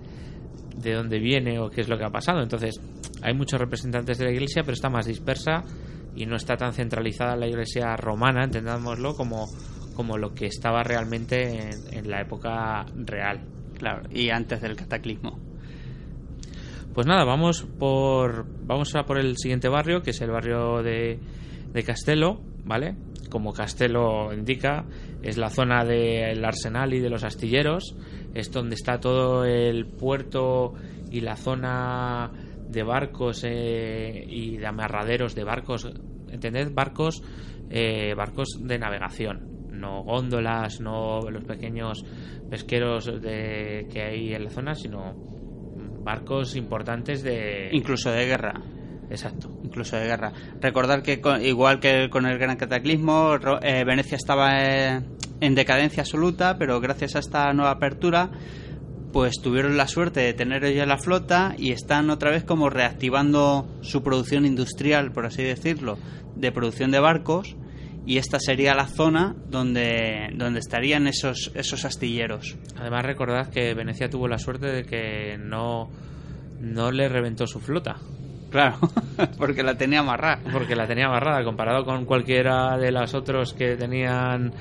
de dónde viene o qué es lo que ha pasado. Entonces, hay muchos representantes de la iglesia, pero está más dispersa y no está tan centralizada la iglesia romana, entendámoslo, como, como lo que estaba realmente en, en la época real. Claro, y antes del cataclismo. Pues nada, vamos por vamos a por el siguiente barrio, que es el barrio de, de Castelo, ¿vale? Como Castelo indica, es la zona del arsenal y de los astilleros, es donde está todo el puerto y la zona de barcos eh, y de amarraderos de barcos, ¿entended? Barcos, eh, barcos de navegación, no góndolas, no los pequeños pesqueros de, que hay en la zona, sino barcos importantes de... Incluso de guerra. Exacto. Incluso de guerra. Recordar que con- igual que con el gran cataclismo, eh, Venecia estaba en decadencia absoluta, pero gracias a esta nueva apertura, pues tuvieron la suerte de tener ya la flota y están otra vez como reactivando su producción industrial, por así decirlo, de producción de barcos. Y esta sería la zona donde, donde estarían esos, esos astilleros. Además recordad que Venecia tuvo la suerte de que no, no le reventó su flota, Claro, porque la tenía amarrada. porque la tenía amarrada comparado con cualquiera de los otros que tenían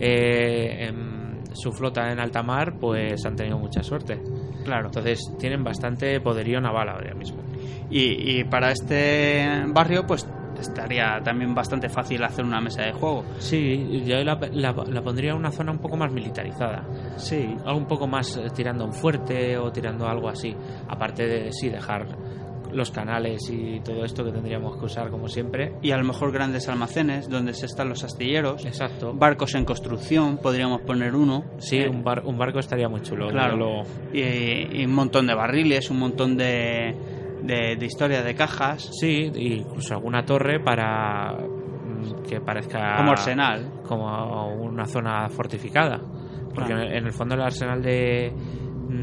eh, en su flota en alta mar, pues han tenido mucha suerte. Claro. Entonces tienen bastante poderío naval ahora mismo. Y, y para este barrio, pues estaría también bastante fácil hacer una mesa de juego. Sí, yo la, la, la pondría en una zona un poco más militarizada. Sí. algo un poco más eh, tirando un fuerte o tirando algo así. Aparte de sí dejar los canales y todo esto que tendríamos que usar como siempre. Y a lo mejor grandes almacenes donde se están los astilleros. Exacto. Barcos en construcción, podríamos poner uno. Sí, Eh, un, bar- un barco estaría muy chulo. Claro. Lo- Y, y un montón de barriles, un montón de, de, de historia de cajas. Sí, incluso alguna torre para mm, que parezca Como arsenal. como una zona fortificada. Porque Claro. en, el, en el fondo el arsenal de,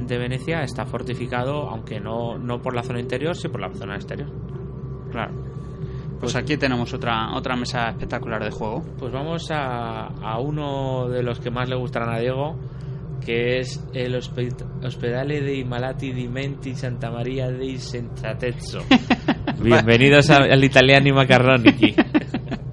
de Venecia está fortificado, aunque no, no por la zona interior, sí por la zona exterior. Claro. Pues aquí tenemos otra, otra mesa espectacular de juego. Pues vamos a, a uno de los que más le gustarán a Diego, que es el hospe- Hospedale dei Malati di Menti Santa Maria dei Sensatezzo. Bienvenidos a- al Italiani Macarronici.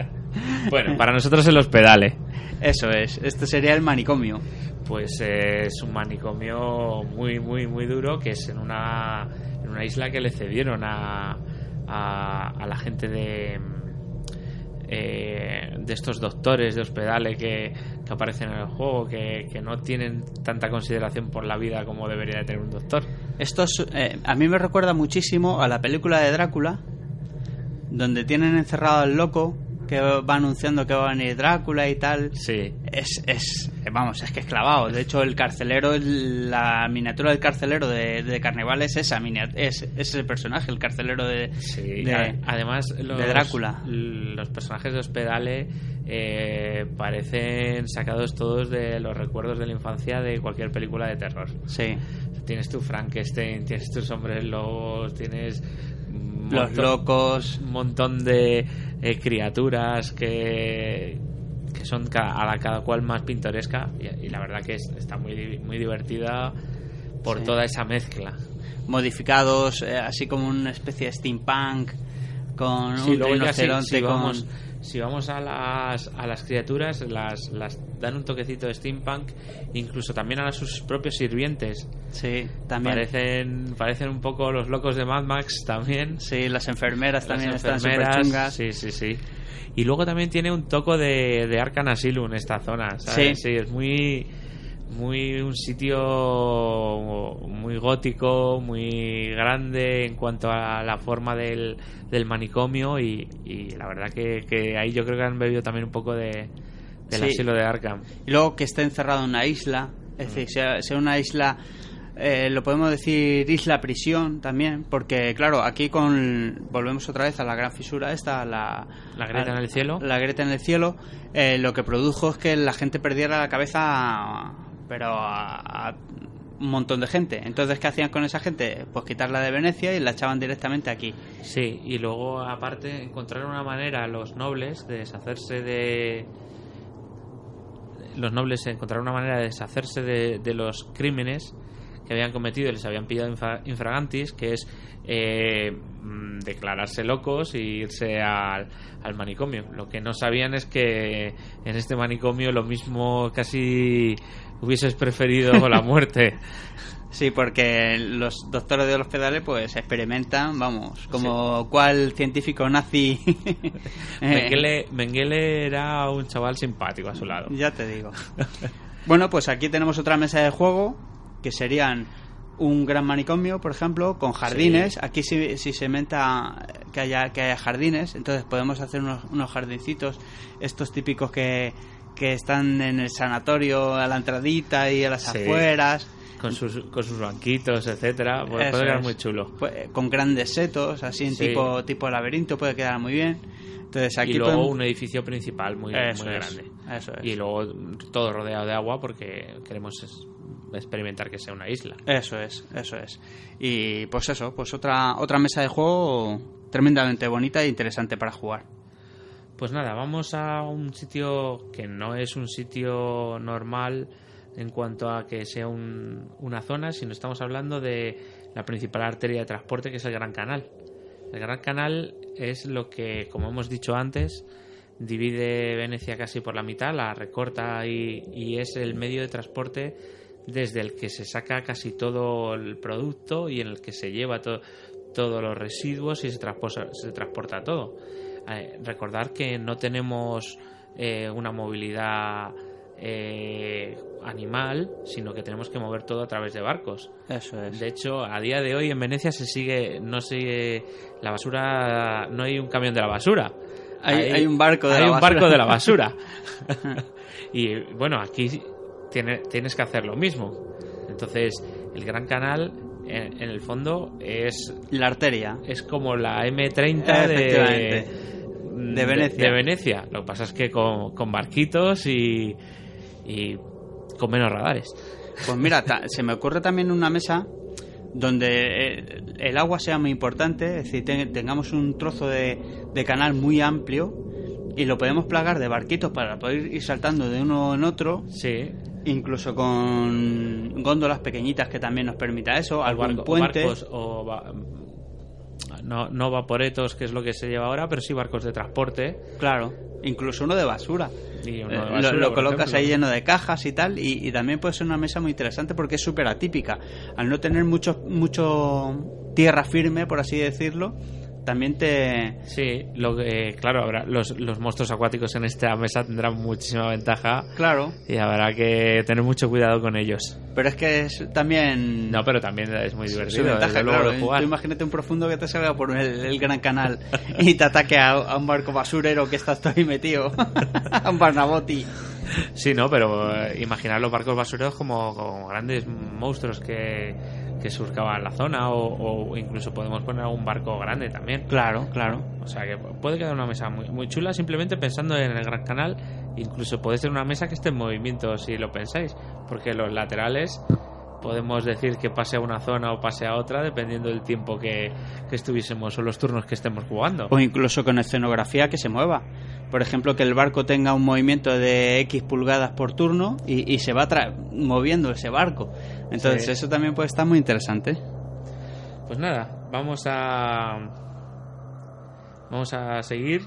bueno, para nosotros el Hospedale. Eso es, este sería el manicomio. Pues eh, es un manicomio muy, muy, muy duro que es en una, en una isla que le cedieron a, a, a la gente de, eh, de estos doctores de hospedales que, que aparecen en el juego, que, que no tienen tanta consideración por la vida como debería de tener un doctor. Esto es, eh, a mí me recuerda muchísimo a la película de Drácula, donde tienen encerrado al loco que va anunciando que va a venir Drácula y tal. Sí. Es, es, vamos, es que es clavado. De hecho, el carcelero, la miniatura del carcelero de, de Carnival es esa, es, es el personaje, el carcelero de, de además los, de Drácula. Los personajes de Hospedale eh, parecen sacados todos de los recuerdos de la infancia de cualquier película de terror. Sí. Tienes tu Frankenstein, tienes tus hombres lobos, tienes los locos, un montón de eh, criaturas que, que son a la cada cual más pintoresca y, la verdad que está muy, muy divertida por toda esa mezcla. Modificados, eh, así como una especie de steampunk, con un rinoceronte, con si vamos a las, a las criaturas, las, las dan un toquecito de steampunk, incluso también a sus propios sirvientes. Sí, también. Parecen, parecen un poco los locos de Mad Max también. Sí, las enfermeras también están súper chungas. Sí, sí, sí. Y luego también tiene un toco de, de Arkham Asylum esta zona, Sí. Sí, es muy muy un sitio muy gótico, muy grande en cuanto a la forma del, del manicomio y, la verdad que, ahí yo creo que han bebido también un poco de, del asilo de Arkham. Y luego que esté encerrado en una isla, es decir, sea, sea una isla eh, lo podemos decir isla prisión también, porque claro, aquí con volvemos otra vez a la gran fisura esta, la, la grieta en el cielo. La grieta en el cielo, eh, lo que produjo es que la gente perdiera la cabeza pero a, un montón de gente. Entonces, ¿qué hacían con esa gente? Pues quitarla de Venecia y la echaban directamente aquí. Sí, y luego, aparte, encontrar una manera los nobles de deshacerse de. Los nobles encontraron una manera de deshacerse de, de los crímenes que habían cometido y les habían pillado infragantis, que es eh, mm, declararse locos e irse al, al, manicomio. Lo que no sabían es que en este manicomio lo mismo casi hubieses preferido la muerte. Sí, porque los doctores de los pedales pues experimentan, vamos, como cual científico nazi. Mengele, Mengele era un chaval simpático a su lado. Ya te digo. bueno, pues aquí tenemos otra mesa de juego que serían un gran manicomio, por ejemplo, con jardines. Aquí si, si, se menta que haya, que haya jardines, entonces podemos hacer unos, unos jardincitos, estos típicos que, que están en el sanatorio a la entradita y a las afueras. Con sus, con sus banquitos, etcétera, puede, quedar muy chulo. Pues, con grandes setos, así en tipo, tipo laberinto, puede quedar muy bien. Entonces, aquí y luego un edificio principal muy, muy grande. Eso es. Y luego todo rodeado de agua porque queremos experimentar que sea una isla. Eso es, eso es. Y pues eso, pues otra, otra mesa de juego tremendamente bonita e interesante para jugar. Pues nada, vamos a un sitio que no es un sitio normal en cuanto a que sea una zona, sino estamos hablando de la principal arteria de transporte que es el Gran Canal. El Gran Canal es lo que, como hemos dicho antes, divide Venecia casi por la mitad, la recorta y es el medio de transporte desde el que se saca casi todo el producto y en el que se lleva todos los residuos y se se transporta todo. Eh, recordar que no tenemos eh, una movilidad eh, animal, sino que tenemos que mover todo a través de barcos. Eso es. De hecho, a día de hoy en Venecia se sigue, no sigue la basura, no hay un camión de la basura. Hay, un barco de hay la un barco de la basura. y bueno, aquí tienes que hacer lo mismo. Entonces, el Gran Canal, en, el fondo, es... La arteria. Es como la M30 de, de, Venecia. De, Venecia. Lo que pasa es que con, barquitos y, y con menos radares. Pues mira, se me ocurre también una mesa donde eh, el agua sea muy importante, es decir, tengamos un trozo de, de, canal muy amplio y lo podemos plagar de barquitos para poder ir saltando de uno en otro. Sí incluso con góndolas pequeñitas que también nos permita eso, algún barco, puente. Barcos o no, no vaporetos, que es lo que se lleva ahora, pero sí barcos de transporte. Claro, incluso uno de basura. Y eh, lo, colocas ahí lleno de cajas y tal, y, también puede ser una mesa muy interesante porque es súper atípica. Al no tener mucho, mucho tierra firme, por así decirlo, también te... Sí, lo que, claro, habrá, los, los monstruos acuáticos en esta mesa tendrán muchísima ventaja Claro, y habrá que tener mucho cuidado con ellos. pero es que es también... No, pero también es muy divertido ventaja, luego, claro. de jugar. Tú imagínate un profundo que te salga por el, el Gran Canal y te ataque a, a un barco basurero que estás todo ahí metido. a un Barnabotti. Sí, no, pero eh, imaginar los barcos basureros como, como grandes monstruos que, que surcaban la zona o, o incluso podemos poner un barco grande también. Claro, claro. O sea que puede quedar una mesa muy, muy chula simplemente pensando en el Gran Canal. Incluso puede ser una mesa que esté en movimiento si lo pensáis, porque los laterales podemos decir que pase a una zona o pase a otra dependiendo del tiempo que, que estuviésemos o los turnos que estemos jugando. O incluso con escenografía que se mueva. Por ejemplo, que el barco tenga un movimiento de X pulgadas por turno y, y se va moviendo ese barco. Entonces, Sí. eso también puede estar muy interesante. Pues nada, vamos a vamos a seguir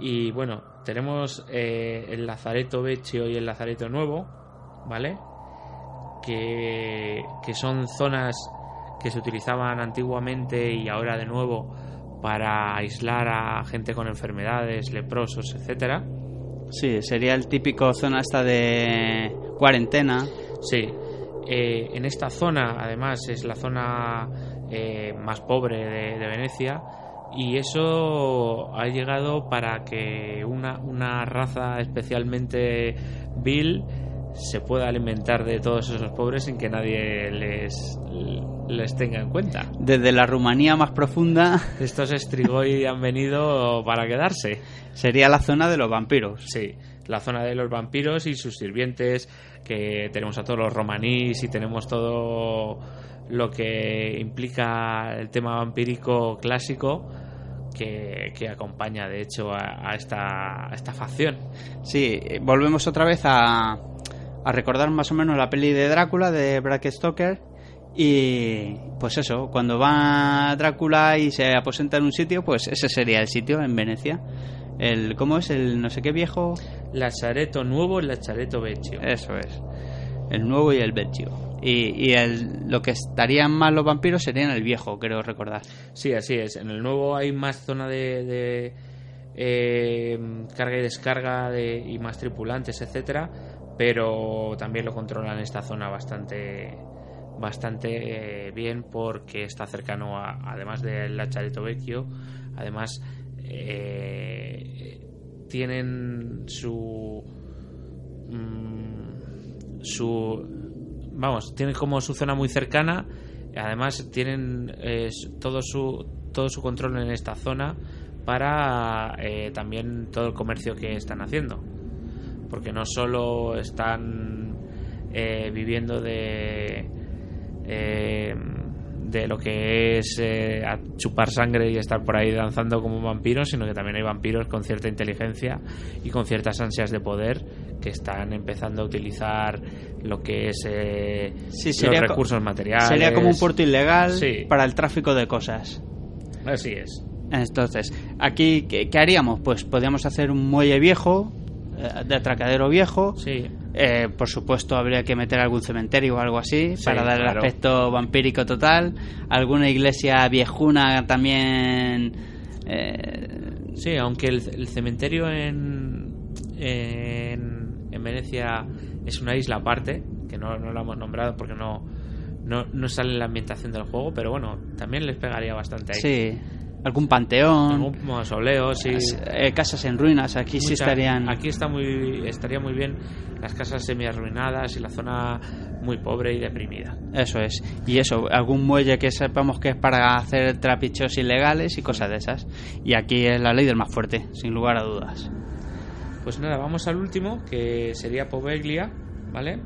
y bueno, tenemos eh, el Lazareto Vecchio y el Lazareto Nuevo, ¿vale? Que, que son zonas que se utilizaban antiguamente y ahora de nuevo para aislar a gente con enfermedades, leprosos, etcétera. Sí, sería el típico zona esta de cuarentena. Sí, eh, en esta zona, además, es la zona eh, más pobre de, de Venecia y eso ha llegado para que una, una raza especialmente vil se pueda alimentar de todos esos pobres sin que nadie les, les tenga en cuenta. Desde la Rumanía más profunda Estos Strigoi han venido para quedarse. sería la zona de los vampiros. Sí, la zona de los vampiros y sus sirvientes, que tenemos a todos los romanís y tenemos todo lo que implica el tema vampírico clásico que, que acompaña de hecho a, a esta, a esta facción. Sí, eh, volvemos otra vez a, a recordar más o menos la peli de Drácula de Bram Stoker y pues eso, cuando va Drácula y se aposenta en un sitio, pues ese sería el sitio en Venecia. El ¿cómo es el no sé qué viejo? Lazareto nuevo, Lazareto vecchio. Eso es. El nuevo y el vecchio. Y, y el, lo que estarían más los vampiros serían el viejo, creo recordar. Sí, así es. En el nuevo hay más zona de, de, eh, carga y descarga de, y más tripulantes, etcétera, pero también lo controlan esta zona bastante bastante eh, bien porque está cercano a, además del Lachareto Vecchio, además eh, tienen su mm, su vamos, tienen como su zona muy cercana además tienen eh, todo su todo su control en esta zona para también todo el comercio que están haciendo porque no solo están eh, viviendo de eh, de lo que es eh, a chupar sangre y estar por ahí danzando como vampiros, sino que también hay vampiros con cierta inteligencia y con ciertas ansias de poder que están empezando a utilizar lo que es eh, Sí, los recursos materiales. Sería como un puerto ilegal Sí. para el tráfico de cosas. Así es. Entonces, aquí, ¿qué, qué haríamos? Pues podríamos hacer un muelle viejo, de atracadero viejo. Sí. Eh, por supuesto, habría que meter algún cementerio o algo así Sí, para dar claro. el aspecto vampírico total. Alguna iglesia viejuna también. eh, Sí, aunque el, el cementerio en, en, en Venecia es una isla aparte, que no, no lo hemos nombrado porque no, no, no sale en la ambientación del juego, pero bueno, también les pegaría bastante ahí. sí, algún panteón, Algún mausoleo, sí. eh, casas en ruinas. Aquí sí estarían. Aquí está muy, estaría muy bien las casas semi arruinadas y la zona muy pobre y deprimida. Eso es. Y eso, algún muelle que sepamos que es para hacer trapichos ilegales y cosas de esas. Y aquí es la ley del más fuerte, sin lugar a dudas. Pues nada, vamos al último, que sería Poveglia, ¿vale?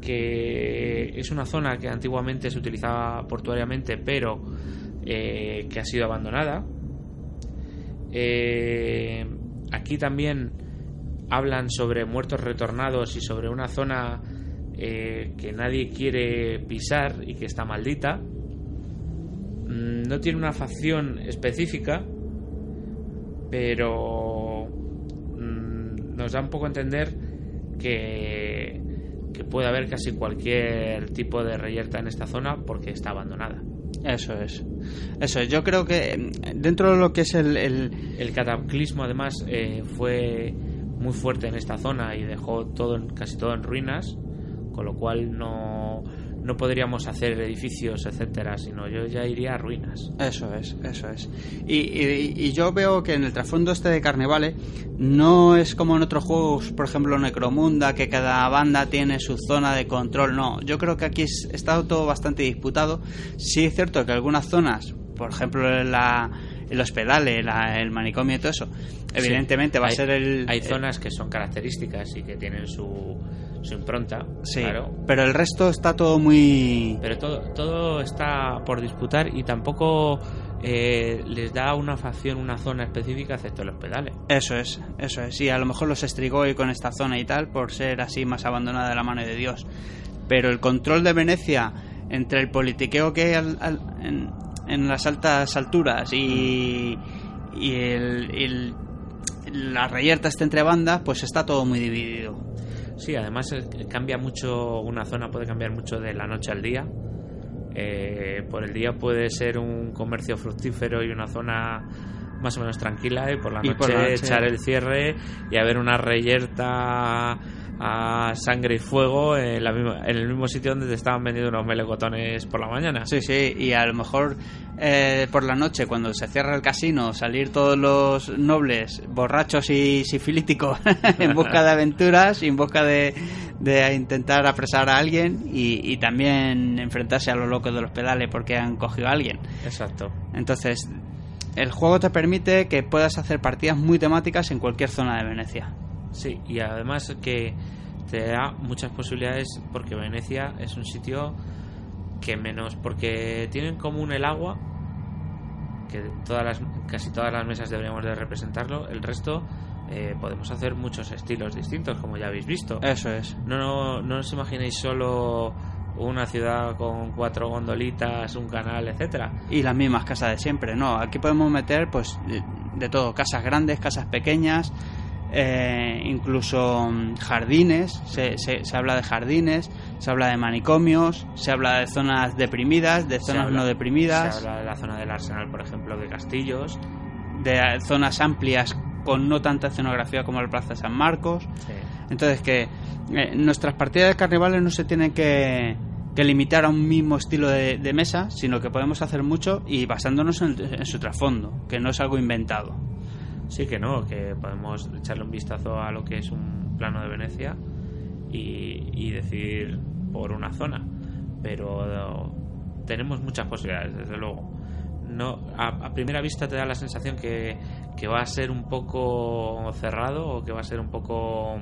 Que es una zona que antiguamente se utilizaba portuariamente, pero eh, que ha sido abandonada. Eh, aquí también hablan sobre muertos retornados y sobre una zona eh, que nadie quiere pisar y que está maldita. Mm, No tiene una facción específica, pero mm, nos da un poco a entender que, que puede haber casi cualquier tipo de reyerta en esta zona porque está abandonada. Eso es. Eso es, yo creo que mm, dentro de lo que es el... el... El cataclismo además eh, fue muy fuerte en esta zona y dejó todo casi todo en ruinas, con lo cual no, no podríamos hacer edificios, etcétera, sino yo ya iría a ruinas. Eso es, eso es. Y, y- yo veo que en el trasfondo este de Carnevale no es como en otros juegos, por ejemplo Necromunda, que cada banda tiene su zona de control. No, yo creo que aquí es- está todo bastante disputado. Sí es cierto que algunas zonas, por ejemplo la, el hospedale, la- el manicomio y todo eso, evidentemente va a ser el... Hay el- zonas que son características y que tienen su, su impronta, Sí, claro. pero el resto está todo muy... Pero todo, todo está por disputar y tampoco eh, les da una facción, una zona específica, excepto los pedales. Eso es, eso es. Sí, a lo mejor los Strigoi con esta zona y tal, por ser así más abandonada de la mano de Dios. Pero el control de Venecia entre el politiqueo que hay al- al- en, en las altas alturas y, y el, el- la reyerta está entre bandas, pues está todo muy dividido. Sí, además eh, cambia mucho, una zona puede cambiar mucho de la noche al día. Eh, por el día puede ser un comercio fructífero y una zona más o menos tranquila y por la Y noche, por la noche- echar el cierre y haber una reyerta a sangre y fuego en, la misma- en el mismo sitio donde te estaban vendiendo unos melocotones por la mañana. Sí, sí, y a lo mejor eh, por la noche, cuando se cierra el casino, salir todos los nobles borrachos y sifilíticos en busca de aventuras y en busca de, de intentar apresar a alguien y, y también enfrentarse a los locos de los pedales porque han cogido a alguien. Exacto. Entonces, el juego te permite que puedas hacer partidas muy temáticas en cualquier zona de Venecia. Sí, y además que te da muchas posibilidades porque Venecia es un sitio que menos porque tienen común el agua que todas las casi todas las mesas deberíamos de representarlo el resto eh, podemos hacer muchos estilos distintos como ya habéis visto Eso es. no, no no os imaginéis solo una ciudad con cuatro gondolitas un canal etcétera y las mismas casas de siempre. No, aquí podemos meter pues de, de todo, casas grandes, casas pequeñas, eh, incluso mm, jardines, se, se, se habla de jardines, se habla de manicomios, se habla de zonas deprimidas, de zonas habla- no deprimidas, se habla de la zona del arsenal por ejemplo de castillos de zonas amplias con no tanta escenografía como la Plaza de San Marcos. sí. Entonces que eh, nuestras partidas de carnavales no se tienen que, que limitar a un mismo estilo de, de mesa, sino que podemos hacer mucho y basándonos en, en su trasfondo, que no es algo inventado. Sí que no, que podemos echarle un vistazo a lo que es un plano de Venecia y, y decir por una zona. Pero tenemos muchas posibilidades, desde luego. No, a, a primera vista te da la sensación que, que va a ser un poco cerrado o que va a ser un poco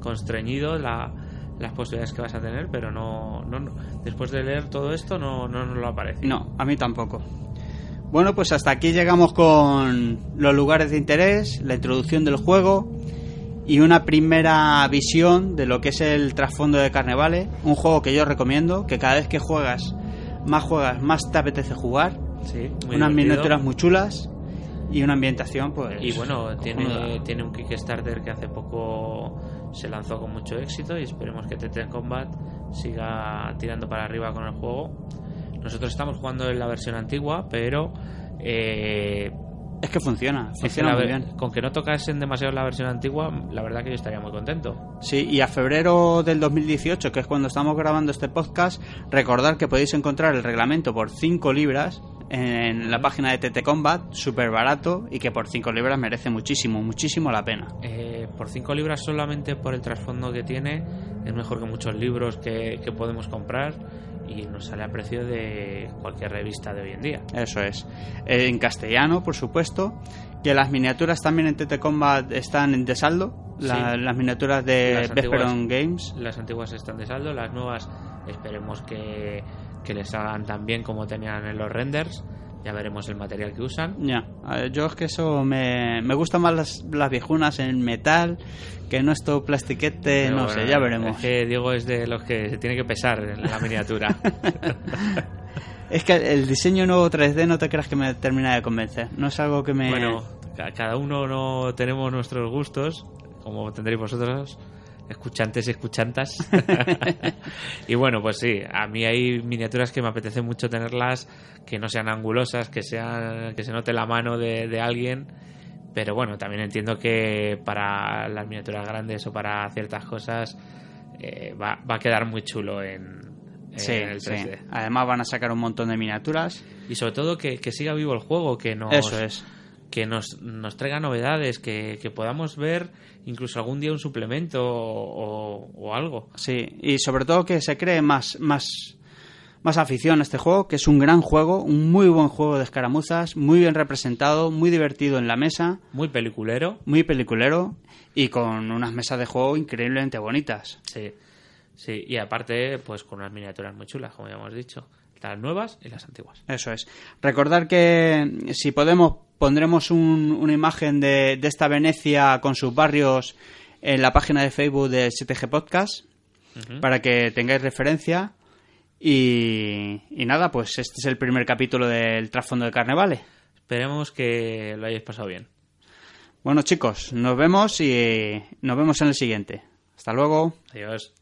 constreñido la, las posibilidades que vas a tener, pero no, no, no- después de leer todo esto no, no nos lo aparece. No, a mí tampoco. Bueno, pues hasta aquí llegamos con los lugares de interés, la introducción del juego y una primera visión de lo que es el trasfondo de Carnevale. Un juego que yo recomiendo, que cada vez que juegas, más juegas, más te apetece jugar. Sí, Unas miniaturas muy chulas y una ambientación, pues. Y bueno, tiene, tiene un Kickstarter que hace poco se lanzó con mucho éxito y esperemos que TT Combat siga tirando para arriba con el juego. Nosotros estamos jugando en la versión antigua, pero eh, Es que funciona, es que funciona la muy ver- bien. con que no tocasen demasiado la versión antigua, la verdad que yo estaría muy contento. Sí, y a febrero del 2018, que es cuando estamos grabando este podcast, recordar que podéis encontrar el reglamento por 5 libras en la página de TT Combat, súper barato y que por 5 libras merece muchísimo, muchísimo la pena. Eh, por 5 libras solamente por el trasfondo que tiene, es mejor que muchos libros que, que podemos comprar y nos sale a precio de cualquier revista de hoy en día. Eso es. Eh, En castellano, por supuesto. Que las miniaturas también en TT Combat están de saldo. La- Sí. Las miniaturas de Las antiguas. Games. Las antiguas están de saldo, las nuevas esperemos que, que les hagan tan bien como tenían en los renders. Ya veremos el material que usan. Ya, yo es que eso me, me gustan más las, las viejunas en metal, que no esto plastiquete, Pero no bueno, sé, ya veremos. Es que Diego es de los que se tiene que pesar en la miniatura. Es que el diseño nuevo 3D no te creas que me termina de convencer. No es algo que me... bueno, ca- cada uno no tenemos nuestros gustos, como tendréis vosotros. Escuchantes y escuchantas. y bueno, pues sí, a mí hay miniaturas que me apetece mucho tenerlas, que no sean angulosas, que sean que se note la mano de, de alguien. Pero bueno, también entiendo que para las miniaturas grandes o para ciertas cosas eh, va, va a quedar muy chulo en, Sí, el sí. 3D. Además van a sacar un montón de miniaturas. Y sobre todo que, que siga vivo el juego, que nos, Eso es. Que nos, nos traiga novedades, que, que podamos ver incluso algún día un suplemento o, o- algo. Sí, y sobre todo que se cree más, más, más afición a este juego, que es un gran juego, un muy buen juego de escaramuzas, muy bien representado, muy divertido en la mesa, Muy peliculero. muy peliculero y con unas mesas de juego increíblemente bonitas. Sí, sí. Y aparte, pues con unas miniaturas muy chulas, como ya hemos dicho. Las nuevas y las antiguas. Eso es. Recordar que si podemos pondremos un- una imagen de, de esta Venecia con sus barrios en la página de Facebook de 7G Podcast para que tengáis referencia. Y, y nada, pues este es el primer capítulo del trasfondo de Carnevale. Esperemos que lo hayáis pasado bien. Bueno chicos, nos vemos y nos vemos en el siguiente. Hasta luego. Adiós.